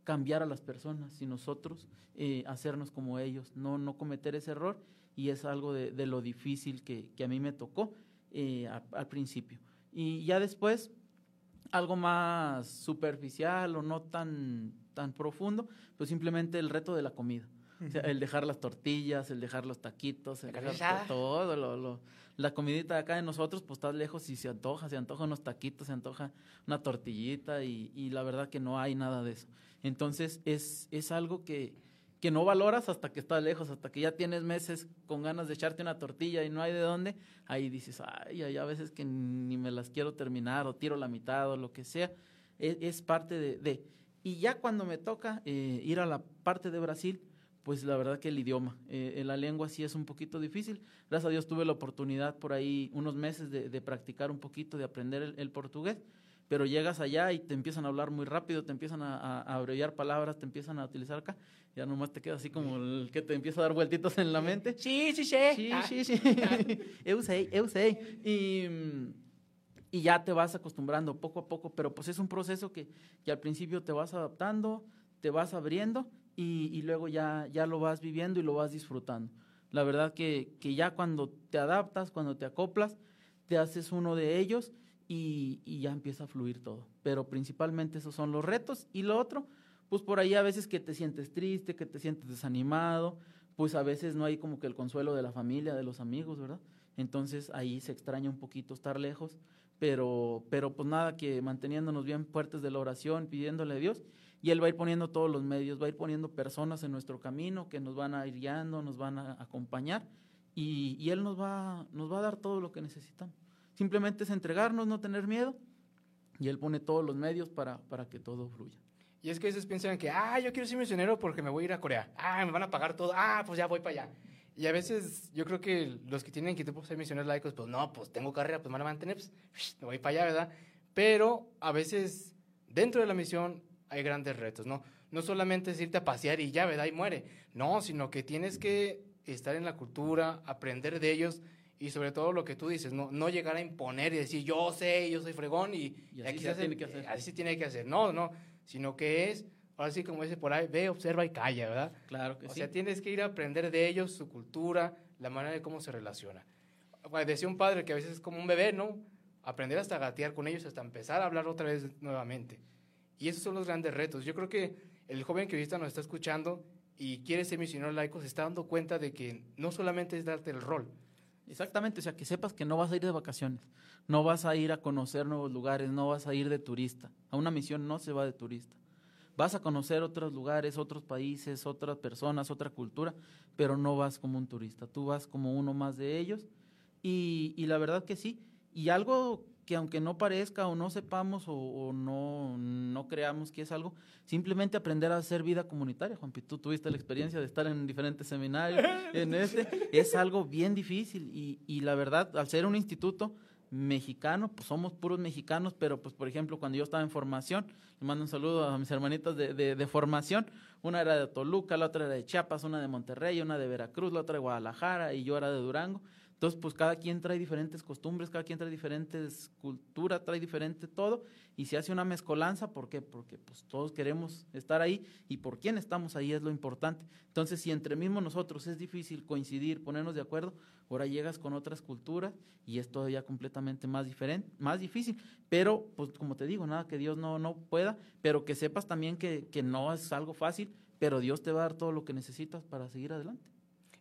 cambiar a las personas, sino nosotros eh, hacernos como ellos, no, no cometer ese error y es algo de, de lo difícil que, que, a mí me tocó eh, al principio. Y ya después, algo más superficial o no tan, tan profundo, pues simplemente el reto de la comida. O sea, el dejar las tortillas, el dejar los taquitos, el dejar todo, lo, lo, la comidita de acá de nosotros, pues está lejos y se antoja, se antoja unos taquitos, se antoja una tortillita y, y la verdad que no hay nada de eso. Entonces es, es algo que, que no valoras hasta que estás lejos, hasta que ya tienes meses con ganas de echarte una tortilla y no hay de dónde, ahí dices, ay, hay a veces que ni me las quiero terminar o tiro la mitad o lo que sea, es, es parte de, Y ya cuando me toca eh, ir a la parte de Brasil, pues la verdad que el idioma, eh, la lengua sí es un poquito difícil. Gracias a Dios tuve la oportunidad por ahí unos meses de, practicar un poquito, de aprender el portugués pero llegas allá y te empiezan a hablar muy rápido, te empiezan a, a, abreviar palabras, te empiezan a utilizar acá, ya nomás te queda así como el que te empieza a dar vueltitos en la mente. Sí, sí, sí. Sí, ah. sí, sí. eu sei, eu sei. Y, y ya te vas acostumbrando poco a poco, pero pues es un proceso que, que al principio te vas adaptando, te vas abriendo y, y luego ya, ya lo vas viviendo y lo vas disfrutando. La verdad que, que ya cuando te adaptas, cuando te acoplas, te haces uno de ellos y, ya empieza a fluir todo. Pero principalmente esos son los retos. Y lo otro, pues por ahí a veces que te sientes triste, que te sientes desanimado, pues a veces no hay como que el consuelo de la familia, de los amigos, ¿verdad? Entonces ahí se extraña un poquito estar lejos, pero, pero pues nada, que manteniéndonos bien fuertes de la oración, pidiéndole a Dios, y Él va a ir poniendo todos los medios, va a ir poniendo personas en nuestro camino que nos van a ir guiando, nos van a acompañar, y, y Él nos va, nos va a dar todo lo que necesitamos. Simplemente es entregarnos, no tener miedo, y Él pone todos los medios para, para que todo fluya. Y es que a veces piensan que, ah, yo quiero ser misionero porque me voy a ir a Corea. Ah, me van a pagar todo. Ah, pues ya voy para allá. Y a veces yo creo que los que tienen que ser misioneros laicos, pues no, pues tengo carrera, pues me van a mantener, pues me voy para allá, ¿verdad? Pero a veces dentro de la misión hay grandes retos, ¿no? No solamente es irte a pasear y ya, ¿verdad? Y muere. No, sino que tienes que estar en la cultura, aprender de ellos y sobre todo lo que tú dices, no, no llegar a imponer y decir yo sé, yo soy fregón y, y así se tiene que hacer. Así se tiene que hacer. No, no, sino que es, ahora sí como dice por ahí, ve, observa y calla, ¿verdad? Claro que o sí. sea, tienes que ir a aprender de ellos, su cultura, la manera de cómo se relaciona. Decía un padre que a veces es como un bebé, ¿no? Aprender hasta gatear con ellos, hasta empezar a hablar otra vez nuevamente. Y esos son los grandes retos. Yo creo que el joven que ahorita nos está escuchando y quiere ser misionero laico se está dando cuenta de que no solamente es darte el rol, Exactamente, o sea, que sepas que no vas a ir de vacaciones, no vas a ir a conocer nuevos lugares, no vas a ir de turista. A una misión no se va de turista. Vas a conocer otros lugares, otros países, otras personas, otra cultura, pero no vas como un turista, tú vas como uno más de ellos. Y, y la verdad que sí. Y algo que aunque no parezca o no sepamos o, o, no, no creamos que es algo, simplemente aprender a hacer vida comunitaria. Juanpi, tú tuviste la experiencia de estar en diferentes seminarios, en este, es algo bien difícil y, y la verdad, al ser un instituto mexicano, pues somos puros mexicanos, pero pues por ejemplo, cuando yo estaba en formación, le mando un saludo a mis hermanitas de, de, de formación, una era de Toluca, la otra era de Chiapas, una de Monterrey, una de Veracruz, la otra de Guadalajara y yo era de Durango. Entonces, pues cada quien trae diferentes costumbres, cada quien trae diferentes culturas, trae diferente todo, y se hace una mezcolanza, ¿por qué? Porque pues todos queremos estar ahí, y por quién estamos ahí es lo importante. Entonces, si entre mismos nosotros es difícil coincidir, ponernos de acuerdo, ahora llegas con otras culturas, y es todavía completamente más diferente, más difícil. Pero, pues como te digo, nada que Dios no, no pueda, pero que sepas también que, que no es algo fácil, pero Dios te va a dar todo lo que necesitas para seguir adelante.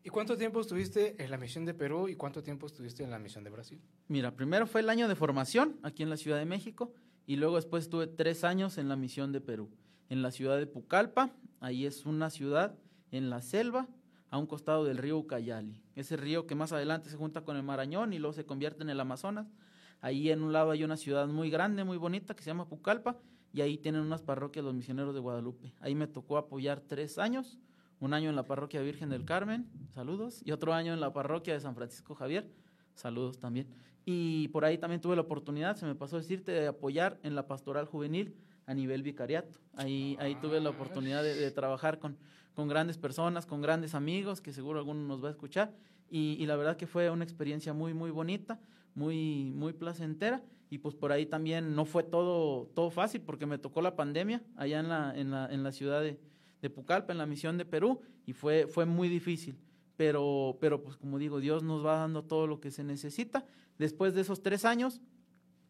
¿Y cuánto tiempo estuviste en la misión de Perú y cuánto tiempo estuviste en la misión de Brasil? Mira, primero fue el año de formación aquí en la Ciudad de México y luego después estuve tres años en la misión de Perú, en la ciudad de Pucallpa, ahí es una ciudad en la selva, a un costado del río Ucayali, ese río que más adelante se junta con el Marañón y luego se convierte en el Amazonas. Ahí en un lado hay una ciudad muy grande, muy bonita, que se llama Pucallpa, y ahí tienen unas parroquias los misioneros de Guadalupe. Ahí me tocó apoyar tres años un año en la parroquia Virgen del Carmen, saludos, y otro año en la parroquia de San Francisco Javier, saludos también. Y por ahí también tuve la oportunidad, se me pasó decirte, de apoyar en la pastoral juvenil a nivel vicariato. Ahí, ahí tuve la oportunidad de, de trabajar con, con, grandes personas, con grandes amigos, que seguro alguno nos va a escuchar, y, y, la verdad que fue una experiencia muy, muy bonita, muy, muy placentera, y pues por ahí también no fue todo, todo fácil, porque me tocó la pandemia allá en la, en la, en la ciudad de de Pucallpa en la misión de Perú y fue, fue muy difícil. Pero, pero pues como digo, Dios nos va dando todo lo que se necesita. Después de esos tres años,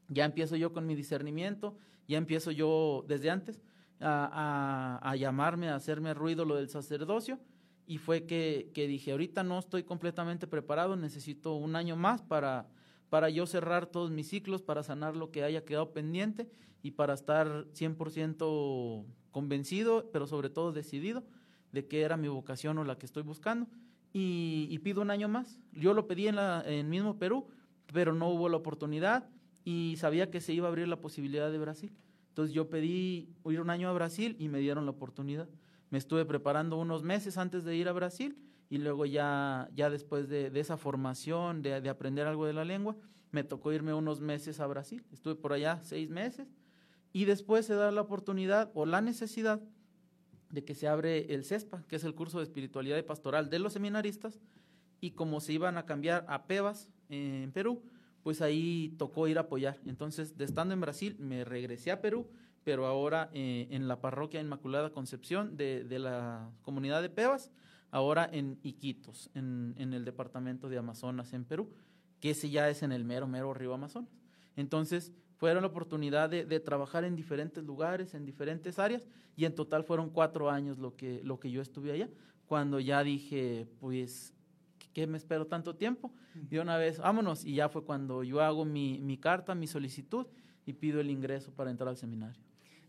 ya empiezo yo con mi discernimiento, ya empiezo yo desde antes, a, a, llamarme, a hacerme ruido lo del sacerdocio. Y fue que, que, dije, ahorita no estoy completamente preparado, necesito un año más para, para yo cerrar todos mis ciclos, para sanar lo que haya quedado pendiente y para estar 100% convencido, pero sobre todo decidido de que era mi vocación o la que estoy buscando. Y, pido un año más. Yo lo pedí en, en mismo Perú, pero no hubo la oportunidad y sabía que se iba a abrir la posibilidad de Brasil. Entonces yo pedí ir un año a Brasil y me dieron la oportunidad. Me estuve preparando unos meses antes de ir a Brasil y luego ya, ya después de, esa formación, de, de, aprender algo de la lengua, me tocó irme unos meses a Brasil. Estuve por allá seis meses y después se da la oportunidad o la necesidad de que se abre el CESPA, que es el curso de espiritualidad y pastoral de los seminaristas, y como se iban a cambiar a PEVAS en Perú, pues ahí tocó ir a apoyar. Entonces, de estando en Brasil, me regresé a Perú, pero ahora eh, en la parroquia Inmaculada Concepción de, de, la comunidad de Pebas, ahora en Iquitos, en, en, el departamento de Amazonas, en Perú, que ese ya es en el mero, mero río Amazonas. Entonces, fueron la oportunidad de, de, trabajar en diferentes lugares, en diferentes áreas, y en total fueron cuatro años lo que, lo que yo estuve allá, cuando ya dije, pues qué me espero tanto tiempo? De una vez, vámonos. Y ya fue cuando yo hago mi, mi carta, mi solicitud y pido el ingreso para entrar al seminario.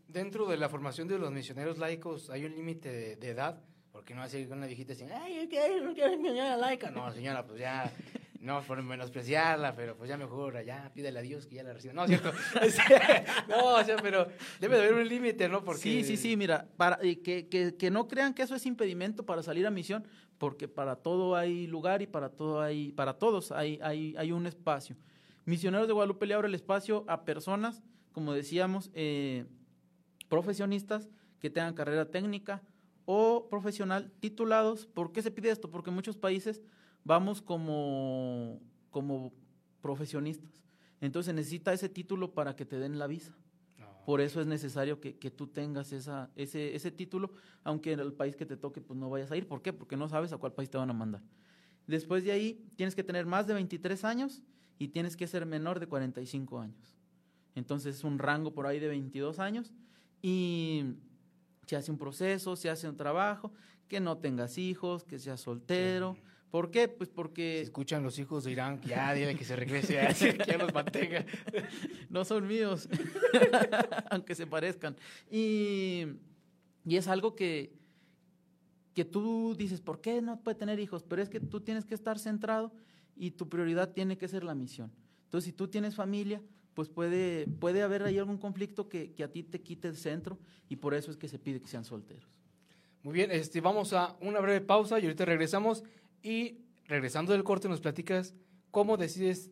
Dentro de la formación de los misioneros laicos hay un límite de, de, edad, porque no hace con una viejita así, ay, yo quiero misionera laica. No, señora, pues ya, no por menospreciarla, pero pues ya mejor, ya pídele a Dios que ya la reciba. No, cierto. no, o sea, pero debe de haber un límite, ¿no? Porque... Sí, sí, sí, mira, para, que, que, que no crean que eso es impedimento para salir a misión, porque para todo hay lugar y para todo hay, para todos hay, hay, hay un espacio. Misioneros de Guadalupe le abre el espacio a personas, como decíamos, eh, profesionistas que tengan carrera técnica o profesional titulados. ¿Por qué se pide esto? Porque en muchos países vamos como, como profesionistas. Entonces necesita ese título para que te den la visa. Por eso es necesario que, que tú tengas esa, ese, ese título, aunque en el país que te toque pues no vayas a ir. ¿Por qué? Porque no sabes a cuál país te van a mandar. Después de ahí tienes que tener más de 23 años y tienes que ser menor de 45 años. Entonces es un rango por ahí de 22 años y se hace un proceso, se hace un trabajo, que no tengas hijos, que seas soltero. Sí ¿Por qué? Pues porque... Si escuchan los hijos de Irán, ya dile que se regrese, a que ya los mantenga. no son míos, aunque se parezcan. Y, y es algo que, que tú dices, ¿por qué no puede tener hijos? Pero es que tú tienes que estar centrado y tu prioridad tiene que ser la misión. Entonces, si tú tienes familia, pues puede, puede haber ahí algún conflicto que, que a ti te quite el centro y por eso es que se pide que sean solteros. Muy bien, este, vamos a una breve pausa y ahorita regresamos. Y regresando del corte nos platicas cómo decides,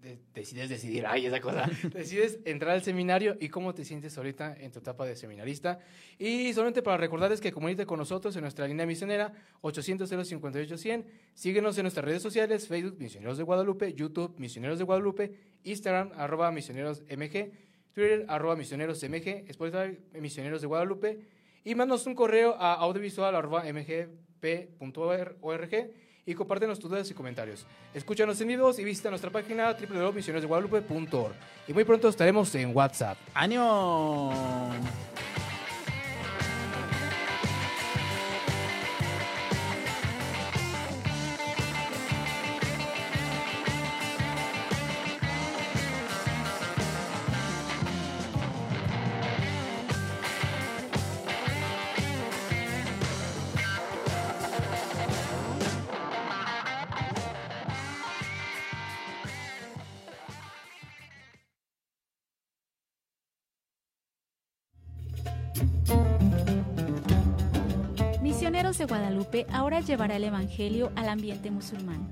de, decides decidir, ay, esa cosa, decides entrar al seminario y cómo te sientes ahorita en tu etapa de seminarista. Y solamente para recordarles que comunícate con nosotros en nuestra línea misionera 800 058 100. Síguenos en nuestras redes sociales, Facebook Misioneros de Guadalupe, YouTube Misioneros de Guadalupe, Instagram arroba Misioneros MG, Twitter arroba Misioneros MG, Spotify Misioneros de Guadalupe y mandanos un correo a audiovisual arroba mgp.org y compártenos tus dudas y comentarios. Escúchanos en vivos y visita nuestra página www.misionesdeguadalupe.org. Y muy pronto estaremos en WhatsApp. ¡Ánimo! Llevará el Evangelio al ambiente musulmán.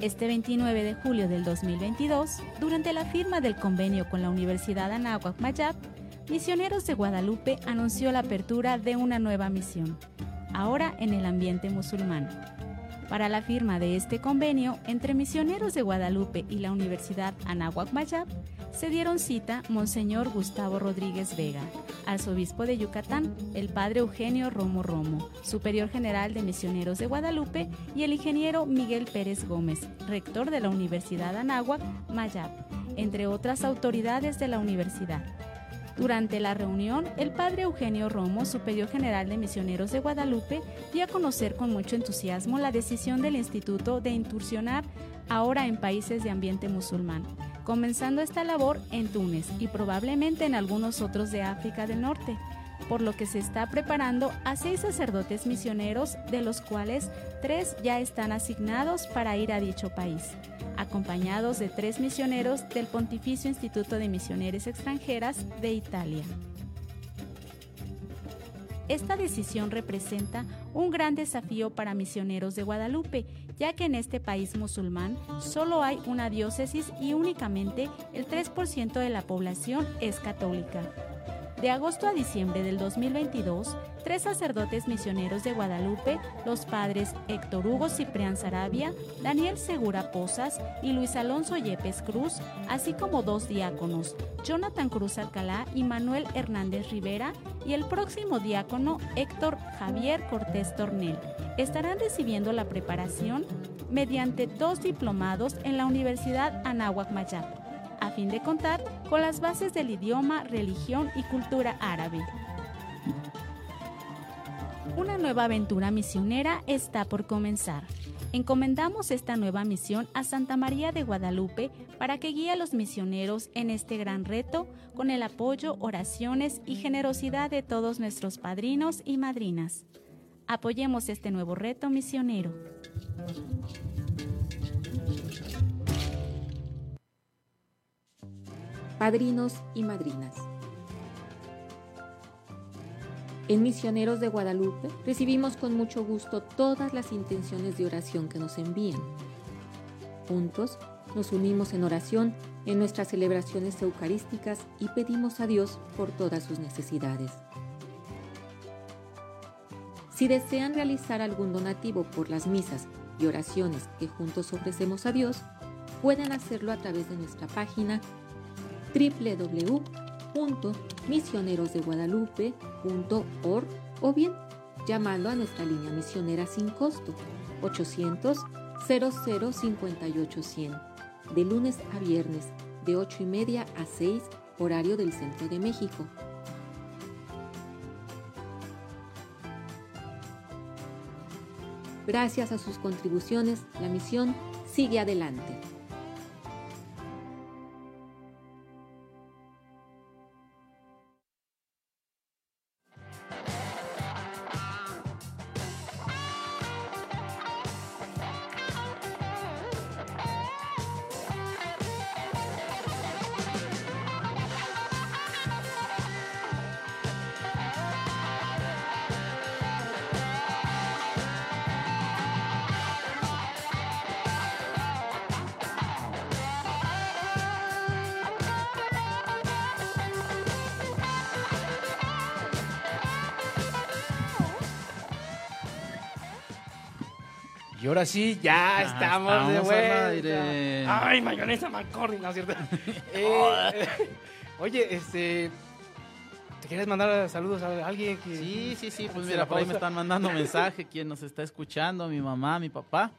Este 29 de julio del 2022, durante la firma del convenio con la Universidad Anáhuac Mayab, Misioneros de Guadalupe anunció la apertura de una nueva misión, ahora en el ambiente musulmán. Para la firma de este convenio entre Misioneros de Guadalupe y la Universidad Anáhuac Mayab, se dieron cita Monseñor Gustavo Rodríguez Vega, arzobispo de Yucatán, el padre Eugenio Romo Romo, superior general de Misioneros de Guadalupe, y el ingeniero Miguel Pérez Gómez, rector de la Universidad Anáhuac Mayab, entre otras autoridades de la universidad. Durante la reunión, el padre Eugenio Romo, superior general de misioneros de Guadalupe, dio a conocer con mucho entusiasmo la decisión del instituto de incursionar ahora en países de ambiente musulmán, comenzando esta labor en Túnez y probablemente en algunos otros de África del Norte, por lo que se está preparando a seis sacerdotes misioneros, de los cuales tres ya están asignados para ir a dicho país, acompañados de tres misioneros del Pontificio Instituto de Misioneras Extranjeras de Italia. Esta decisión representa un gran desafío para misioneros de Guadalupe, ya que en este país musulmán solo hay una diócesis y únicamente el 3% de la población es católica. De agosto a diciembre del 2022, tres sacerdotes misioneros de Guadalupe, los padres Héctor Hugo Ciprián Sarabia, Daniel Segura Posas y Luis Alonso Yepes Cruz, así como dos diáconos, Jonathan Cruz Alcalá y Manuel Hernández Rivera, y el próximo diácono Héctor Javier Cortés Tornel, estarán recibiendo la preparación mediante dos diplomados en la Universidad Anáhuac Mayap a fin de contar con las bases del idioma, religión y cultura árabe. Una nueva aventura misionera está por comenzar. Encomendamos esta nueva misión a Santa María de Guadalupe para que guíe a los misioneros en este gran reto con el apoyo, oraciones y generosidad de todos nuestros padrinos y madrinas. Apoyemos este nuevo reto misionero. padrinos y madrinas. En Misioneros de Guadalupe recibimos con mucho gusto todas las intenciones de oración que nos envían. Juntos nos unimos en oración en nuestras celebraciones eucarísticas y pedimos a Dios por todas sus necesidades. Si desean realizar algún donativo por las misas y oraciones que juntos ofrecemos a Dios, pueden hacerlo a través de nuestra página o bien llamando a nuestra línea misionera sin costo 800 0058 de lunes a viernes de 8 y media a 6 horario del centro de México. Gracias a sus contribuciones, la misión sigue adelante. Ahora sí, ya estamos, de estamos al vuelta. aire. Ay, mayonesa McCordy, ¿no es cierto? Eh, oye, este. ¿Te quieres mandar saludos a alguien? Que, Sí, sí, sí, pues mira, por ahí me están mandando mensaje, quien nos está escuchando, mi mamá, mi papá,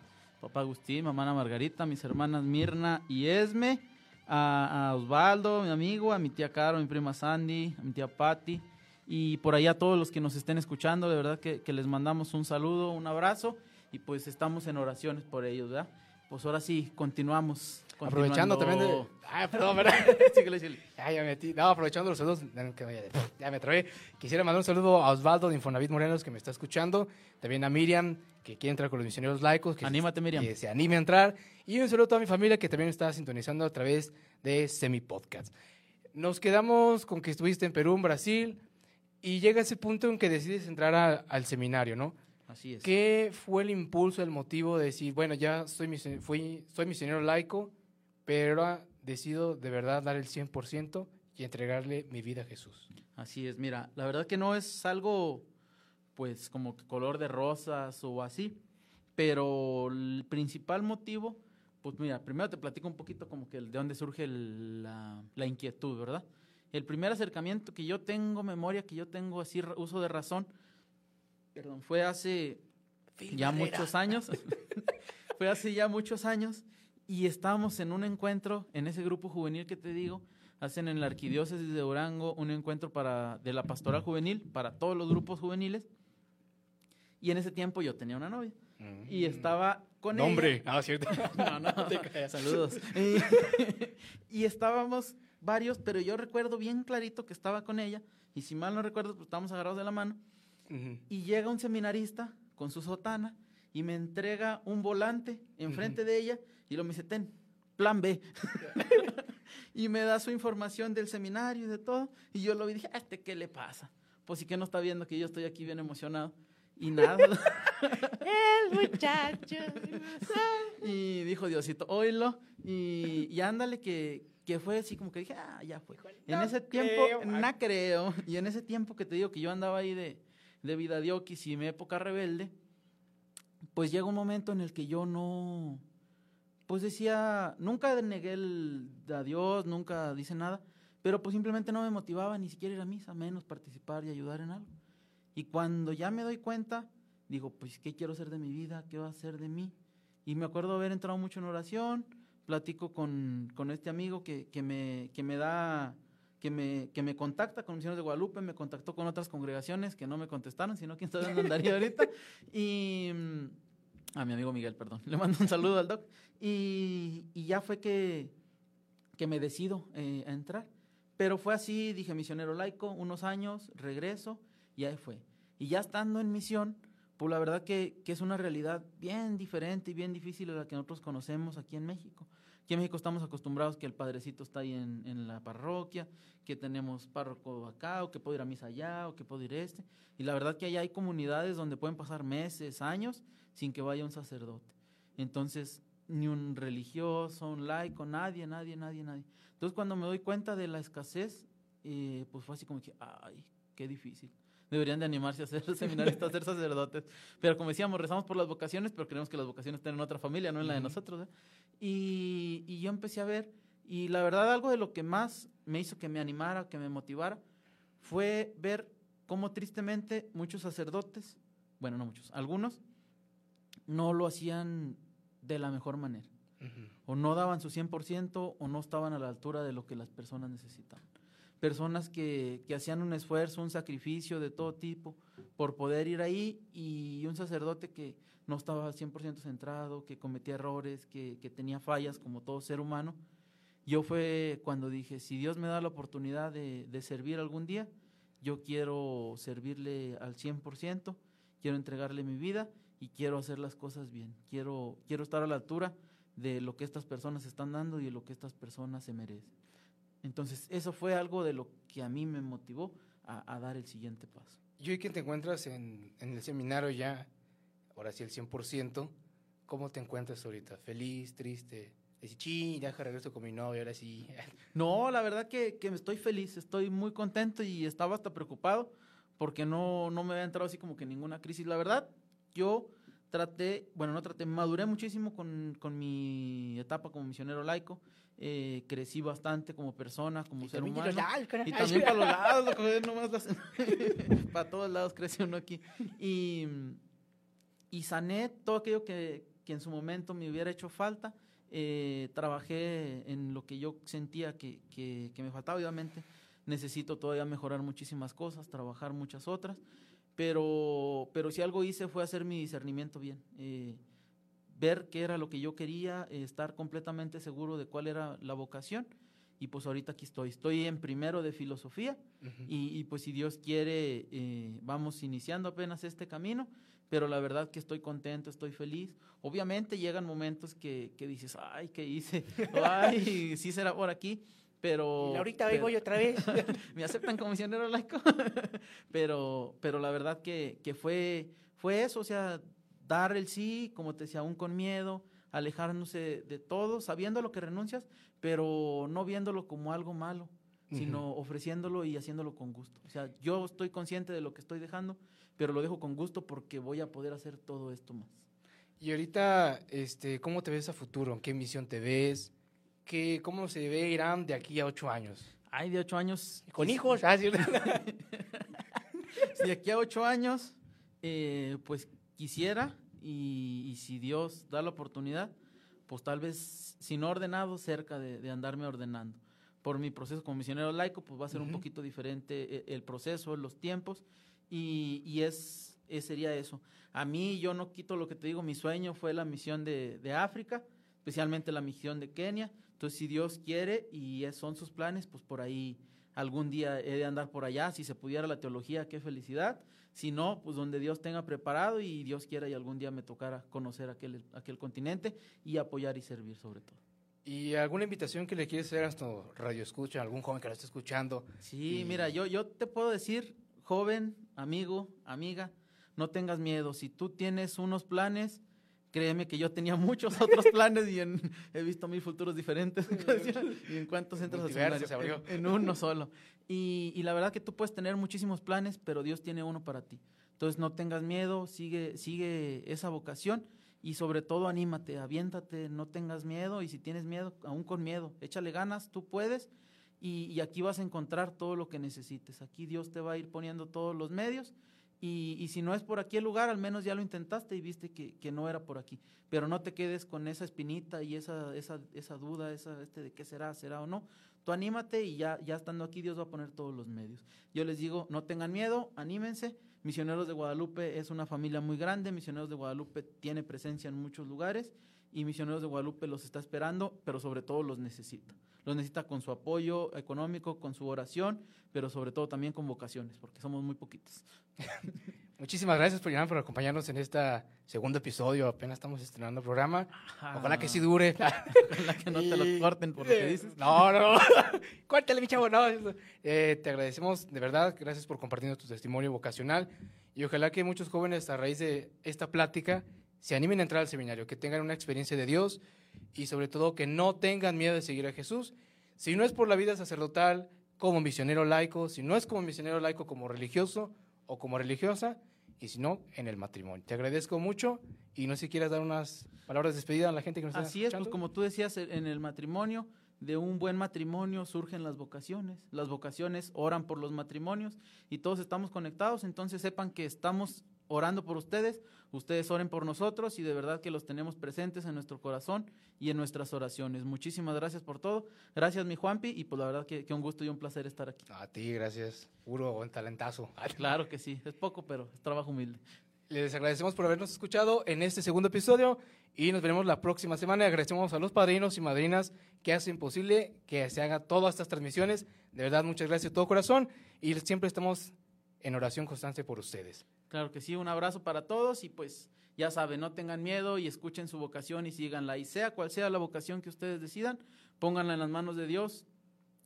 papá Agustín, mamá Ana Margarita, mis hermanas Mirna y Esme, a, a Osvaldo, mi amigo, a mi tía Caro, mi prima Sandy, a mi tía Patti, y por ahí a todos los que nos estén escuchando, de verdad que, que les mandamos un saludo, un abrazo, y pues estamos en oraciones por ellos, ¿verdad? Pues ahora sí, continuamos. Aprovechando también de. continuando. Ah, perdón, ¿verdad? Síguele, síguele. Ya, metí. No, aprovechando los saludos. Ya me trabé. Quisiera mandar un saludo a Osvaldo de Infonavit Morenos que me está escuchando. También a Miriam, que quiere entrar con los misioneros laicos. Que Anímate, Miriam. Que se anime a entrar. Y un saludo a toda mi familia que también está sintonizando a través de Semi Podcast. Nos quedamos con que estuviste en Perú, en Brasil. Y llega ese punto en que decides entrar a- al seminario, ¿no? Así es. ¿Qué fue el impulso, el motivo de decir, bueno, ya soy, misi- fui, soy misionero laico, pero decido de verdad dar el 100% y entregarle mi vida a Jesús? Así es, mira, la verdad que no es algo, pues, como color de rosas o así, pero el principal motivo, pues mira, primero te platico un poquito como que de dónde surge el- la, la inquietud, ¿verdad? El primer acercamiento que yo tengo, memoria que yo tengo así, uso de razón, perdón, fue hace ya muchos años, fue hace ya muchos años, y estábamos en un encuentro, en ese grupo juvenil que te digo, hacen en la arquidiócesis de Durango un encuentro para, de la pastoral juvenil para todos los grupos juveniles. Y en ese tiempo yo tenía una novia. Y estaba con Nombre. ella. Ah, cierto. No, no, saludos. Y, y estábamos varios, pero yo recuerdo bien clarito que estaba con ella. Y si mal no recuerdo, pues estábamos agarrados de la mano. Ujú. Y llega un seminarista con su sotana y me entrega un volante enfrente de ella y lo me dice, ten, plan B. y me da su información del seminario y de todo. Y yo lo vi y dije, ¿a este qué le pasa? Pues sí que no está viendo que yo estoy aquí bien emocionado. Y nada. El muchacho. y dijo Diosito, oílo. Y, y ándale que, que fue así como que dije, ah, ya fue. en No ese creo. tiempo, no creo. Y en ese tiempo que te digo que yo andaba ahí de, de vida diokis y mi época rebelde, pues llega un momento en el que yo no, pues decía, nunca negué a Dios, nunca dice nada, pero pues simplemente no me motivaba ni siquiera ir a misa, menos participar y ayudar en algo. Y cuando ya me doy cuenta, digo, pues, ¿qué quiero hacer de mi vida? ¿Qué va a ser de mí? Y me acuerdo haber entrado mucho en oración, platico con, con este amigo que, que, me, que me da, que me, que me contacta con Misiones de Guadalupe, me contactó con otras congregaciones que no me contestaron, sino quién sabe dónde andaría ahorita. Y mm, a mi amigo Miguel, perdón, le mando un saludo al doc. Y, y ya fue que, que me decido eh, a entrar. Pero fue así, dije misionero laico, unos años, regreso, y ahí fue. Y ya estando en misión, pues la verdad que, que es una realidad bien diferente y bien difícil a la que nosotros conocemos aquí en México. Aquí en México estamos acostumbrados que el padrecito está ahí en, en la parroquia, que tenemos párroco acá, o que puedo ir a misa allá, o que puedo ir este. Y la verdad que allá hay comunidades donde pueden pasar meses, años, sin que vaya un sacerdote. Entonces, ni un religioso, un laico, nadie, nadie, nadie, nadie. Entonces, cuando me doy cuenta de la escasez, eh, pues fue así como que, ay, qué difícil. Deberían de animarse a ser seminaristas, a ser sacerdotes. Pero como decíamos, rezamos por las vocaciones, pero creemos que las vocaciones tienen otra familia, no en la de nosotros. ¿eh? Y, y yo empecé a ver, y la verdad algo de lo que más me hizo que me animara, que me motivara, fue ver cómo tristemente muchos sacerdotes, bueno, no muchos, algunos, no lo hacían de la mejor manera. O no daban su 100% o no estaban a la altura de lo que las personas necesitaban. Personas que, que hacían un esfuerzo, un sacrificio de todo tipo por poder ir ahí y un sacerdote que no estaba 100% centrado, que cometía errores, que, que tenía fallas como todo ser humano. Yo fue cuando dije, si Dios me da la oportunidad de, de servir algún día, yo quiero servirle al 100%, quiero entregarle mi vida y quiero hacer las cosas bien. Quiero, quiero estar a la altura de lo que estas personas están dando y de lo que estas personas se merecen. Entonces, eso fue algo de lo que a mí me motivó a, a dar el siguiente paso. Y hoy te encuentras en, en el seminario ya, ahora sí el 100%, ¿cómo te encuentras ahorita? ¿Feliz, triste? Decir, ching, ya regreso con mi novia, ahora sí. No, la verdad que, que estoy feliz, estoy muy contento y estaba hasta preocupado porque no, no me había entrado así como que ninguna crisis. La verdad, yo traté, bueno, no traté, maduré muchísimo con, con mi etapa como misionero laico. eh, crecí bastante como persona, como ser humano. Y también para los lados, nomás las- para todos lados creció uno aquí. Y, y sané todo aquello que, que en su momento me hubiera hecho falta. Eh, trabajé en lo que yo sentía que, que, que me faltaba, obviamente. Necesito todavía mejorar muchísimas cosas, trabajar muchas otras. Pero, pero si algo hice fue hacer mi discernimiento bien. eh, ver qué era lo que yo quería, eh, estar completamente seguro de cuál era la vocación. Y pues ahorita aquí estoy. Estoy en primero de filosofía. Y, y, pues si Dios quiere, eh, vamos iniciando apenas este camino, pero la verdad que estoy contento, estoy feliz. Obviamente llegan momentos que, que dices, ay, ¿qué hice? Ay, sí será por aquí, pero... ahorita pero- vengo yo otra vez. me aceptan como misionero laico, pero, pero la verdad que, que fue, fue eso, o sea, dar el sí, como te decía, aún con miedo, alejarnos de, de todo, sabiendo lo que renuncias, pero no viéndolo como algo malo, sino ofreciéndolo y haciéndolo con gusto. O sea, yo estoy consciente de lo que estoy dejando, pero lo dejo con gusto porque voy a poder hacer todo esto más. Y ahorita, este, ¿cómo te ves a futuro? ¿En qué misión te ves? ¿Qué, ¿Cómo se ve Irán de aquí a ocho años? Ay, de ocho años. ¿Con hijos? Ah, si de aquí a ocho años, eh, pues quisiera, y, y si Dios da la oportunidad, pues tal vez, si no ordenado, cerca de, de andarme ordenando. Por mi proceso como misionero laico, pues va a ser un poquito diferente eh, el proceso, los tiempos, y, y es, es- sería eso. A mí, yo no quito lo que te digo, mi sueño fue la misión de, de África, especialmente la misión de Kenia. Entonces, si Dios quiere y son sus planes, pues por ahí algún día he de andar por allá. Si se pudiera la teología, qué felicidad. Si no, pues donde Dios tenga preparado y Dios quiera y algún día me tocara conocer aquel, aquel continente y apoyar y servir sobre todo. ¿Y alguna invitación que le quieres hacer a nuestro radio escucha, algún joven que lo esté escuchando? Sí, Y- mira, yo, yo te puedo decir, joven, amigo, amiga, no tengas miedo. Si tú tienes unos planes, créeme que yo tenía muchos otros planes y en- he visto mil futuros diferentes. y en cuántos seminario? se abrió. En, en uno solo. Y, y la verdad que tú puedes tener muchísimos planes, pero Dios tiene uno para ti. Entonces no tengas miedo, sigue, sigue esa vocación y sobre todo anímate, aviéntate, no tengas miedo y si tienes miedo, aún con miedo, échale ganas, tú puedes y, y aquí vas a encontrar todo lo que necesites. Aquí Dios te va a ir poniendo todos los medios y, y si no es por aquí el lugar, al menos ya lo intentaste y viste que, que no era por aquí. Pero no te quedes con esa espinita y esa, esa, esa duda, esa, este de qué será, será o no. Tú anímate y ya, ya estando aquí Dios va a poner todos los medios. Yo les digo, no tengan miedo, anímense. Misioneros de Guadalupe es una familia muy grande, Misioneros de Guadalupe tiene presencia en muchos lugares y Misioneros de Guadalupe los está esperando, pero sobre todo los necesita. Los necesita con su apoyo económico, con su oración, pero sobre todo también con vocaciones, porque somos muy poquitos. Muchísimas gracias por, por acompañarnos en este segundo episodio. Apenas estamos estrenando el programa. Ojalá que sí dure. Ojalá que no te lo corten por lo que dices. No, no. Córtale, mi chavo. No. Eh, te agradecemos de verdad. Gracias por compartir tu testimonio vocacional. Y ojalá que muchos jóvenes, a raíz de esta plática, se animen a entrar al seminario, que tengan una experiencia de Dios y sobre todo que no tengan miedo de seguir a Jesús. Si no es por la vida sacerdotal como misionero laico, si no es como misionero laico como religioso o como religiosa, y si no, en el matrimonio. Te agradezco mucho y no sé si quieras dar unas palabras de despedida a la gente que nos está Así es, pues como tú decías, e- en el matrimonio, de un buen matrimonio surgen las vocaciones. Las vocaciones oran por los matrimonios y todos estamos conectados, entonces sepan que estamos orando por ustedes, ustedes oren por nosotros y de verdad que los tenemos presentes en nuestro corazón y en nuestras oraciones. Muchísimas gracias por todo. Gracias, mi Juanpi, y pues la verdad que, que un gusto y un placer estar aquí. A ti, gracias. Puro buen talentazo. Claro que sí, es poco, pero es trabajo humilde. Les agradecemos por habernos escuchado en este segundo episodio y nos veremos la próxima semana. Agradecemos a los padrinos y madrinas que hacen posible que se hagan todas estas transmisiones. De verdad, muchas gracias de todo corazón y siempre estamos en oración constante por ustedes. Claro que sí, un abrazo para todos y pues ya saben, no tengan miedo y escuchen su vocación y síganla. Y sea cual sea la vocación que ustedes decidan, pónganla en las manos de Dios,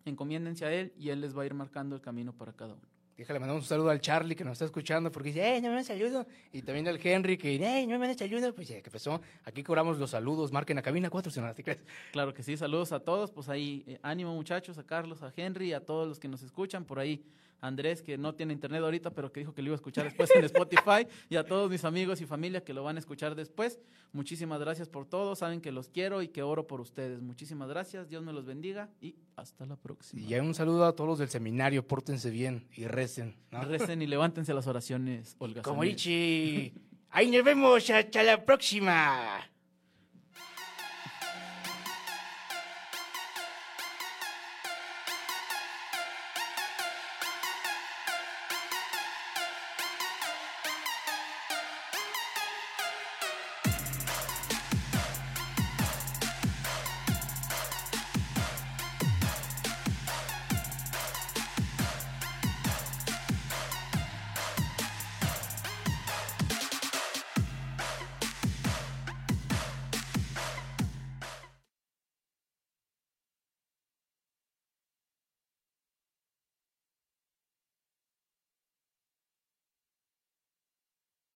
encomiéndense a Él y Él les va a ir marcando el camino para cada uno. Déjale, mandamos un saludo al Charlie que nos está escuchando porque dice, ¡eh, no me mandes saludo! Y también al Henry que, ¡eh, no me mandes saludo! Pues, ya, ¿qué pasó? Aquí cobramos los saludos, marquen la cabina 4 si no te crees. Claro que sí, saludos a todos, pues ahí eh, ánimo muchachos, a Carlos, a Henry, a todos los que nos escuchan, por ahí Andrés que no tiene internet ahorita, pero que dijo que lo iba a escuchar después en Spotify, y a todos mis amigos y familia que lo van a escuchar después. Muchísimas gracias por todo, saben que los quiero y que oro por ustedes. Muchísimas gracias, Dios me los bendiga y hasta la próxima. Y un saludo a todos los del seminario, pórtense bien y recen. ¿no? Recen y levántense las oraciones, Olga. Como. Ichi. Ahí nos vemos, hasta la próxima.